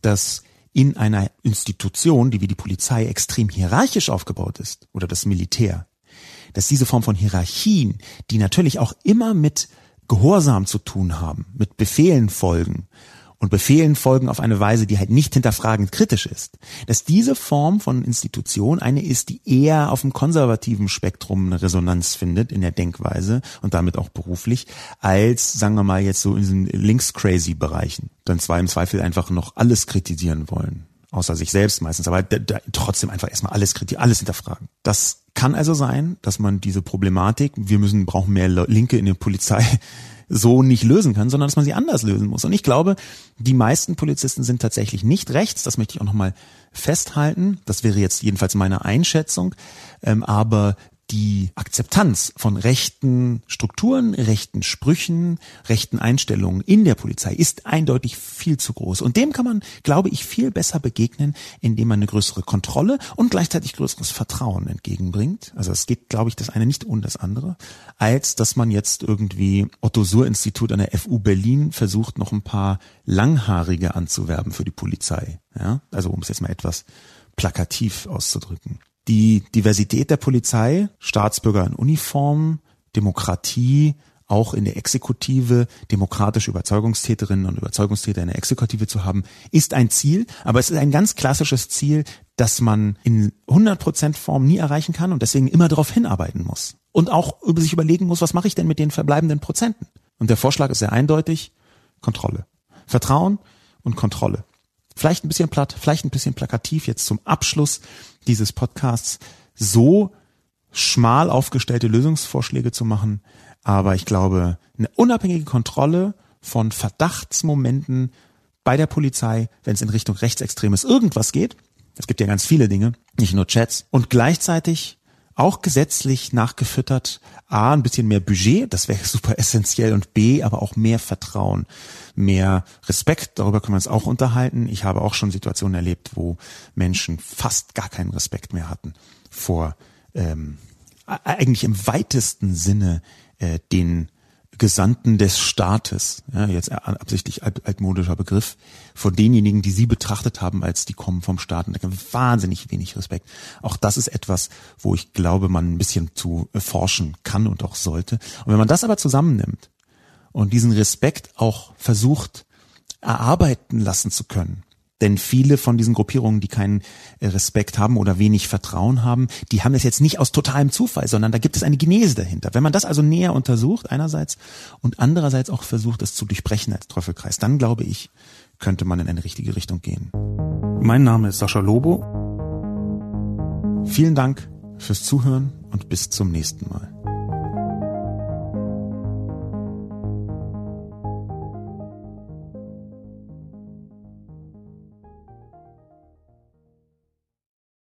Speaker 1: dass in einer Institution, die wie die Polizei extrem hierarchisch aufgebaut ist, oder das Militär, dass diese Form von Hierarchien, die natürlich auch immer mit Gehorsam zu tun haben, mit Befehlen folgen und Befehlen folgen auf eine Weise, die halt nicht hinterfragend kritisch ist, dass diese Form von Institution eine ist, die eher auf dem konservativen Spektrum eine Resonanz findet in der Denkweise und damit auch beruflich, als, sagen wir mal, jetzt so in diesen links-crazy Bereichen. Dann zwar im Zweifel einfach noch alles kritisieren wollen außer sich selbst meistens, aber trotzdem einfach erstmal alles kritisieren, alles hinterfragen. Das kann also sein, dass man diese Problematik, wir müssen, brauchen mehr Linke in der Polizei, so nicht lösen kann, sondern dass man sie anders lösen muss. Und ich glaube, die meisten Polizisten sind tatsächlich nicht rechts. Das möchte ich auch nochmal festhalten. Das wäre jetzt jedenfalls meine Einschätzung. Ähm, aber die Akzeptanz von rechten Strukturen, rechten Sprüchen, rechten Einstellungen in der Polizei ist eindeutig viel zu groß. Und dem kann man, glaube ich, viel besser begegnen, indem man eine größere Kontrolle und gleichzeitig größeres Vertrauen entgegenbringt. Also es geht, glaube ich, das eine nicht ohne das andere, als dass man jetzt irgendwie Otto Suhr Institut an der FU Berlin versucht, noch ein paar Langhaarige anzuwerben für die Polizei. Ja, also um es jetzt mal etwas plakativ auszudrücken die Diversität der Polizei, Staatsbürger in Uniform, Demokratie, auch in der Exekutive demokratische Überzeugungstäterinnen und Überzeugungstäter in der Exekutive zu haben, ist ein Ziel, aber es ist ein ganz klassisches Ziel, das man in 100% Form nie erreichen kann und deswegen immer darauf hinarbeiten muss. Und auch über sich überlegen muss, was mache ich denn mit den verbleibenden Prozenten? Und der Vorschlag ist sehr eindeutig, Kontrolle. Vertrauen und Kontrolle. Vielleicht ein bisschen platt, vielleicht ein bisschen plakativ jetzt zum Abschluss dieses Podcasts so schmal aufgestellte Lösungsvorschläge zu machen. Aber ich glaube, eine unabhängige Kontrolle von Verdachtsmomenten bei der Polizei, wenn es in Richtung rechtsextremes irgendwas geht, es gibt ja ganz viele Dinge, nicht nur Chats, und gleichzeitig auch gesetzlich nachgefüttert, A, ein bisschen mehr Budget, das wäre super essentiell, und B, aber auch mehr Vertrauen, mehr Respekt, darüber können wir uns auch unterhalten. Ich habe auch schon Situationen erlebt, wo Menschen fast gar keinen Respekt mehr hatten vor ähm, eigentlich im weitesten Sinne äh, den Gesandten des Staates, ja, jetzt absichtlich alt, altmodischer Begriff, von denjenigen, die sie betrachtet haben, als die kommen vom Staat. Und da wahnsinnig wenig Respekt. Auch das ist etwas, wo ich glaube, man ein bisschen zu forschen kann und auch sollte. Und wenn man das aber zusammennimmt und diesen Respekt auch versucht erarbeiten lassen zu können, denn viele von diesen Gruppierungen, die keinen äh, Respekt haben oder wenig Vertrauen haben, die haben es jetzt nicht aus totalem Zufall, sondern da gibt es eine Genese dahinter. Wenn man das also näher untersucht, einerseits, und andererseits auch versucht, es zu durchbrechen als Teufelkreis, dann glaube ich, könnte man in eine richtige Richtung gehen. Mein Name ist Sascha Lobo. Vielen Dank fürs Zuhören und bis zum nächsten Mal.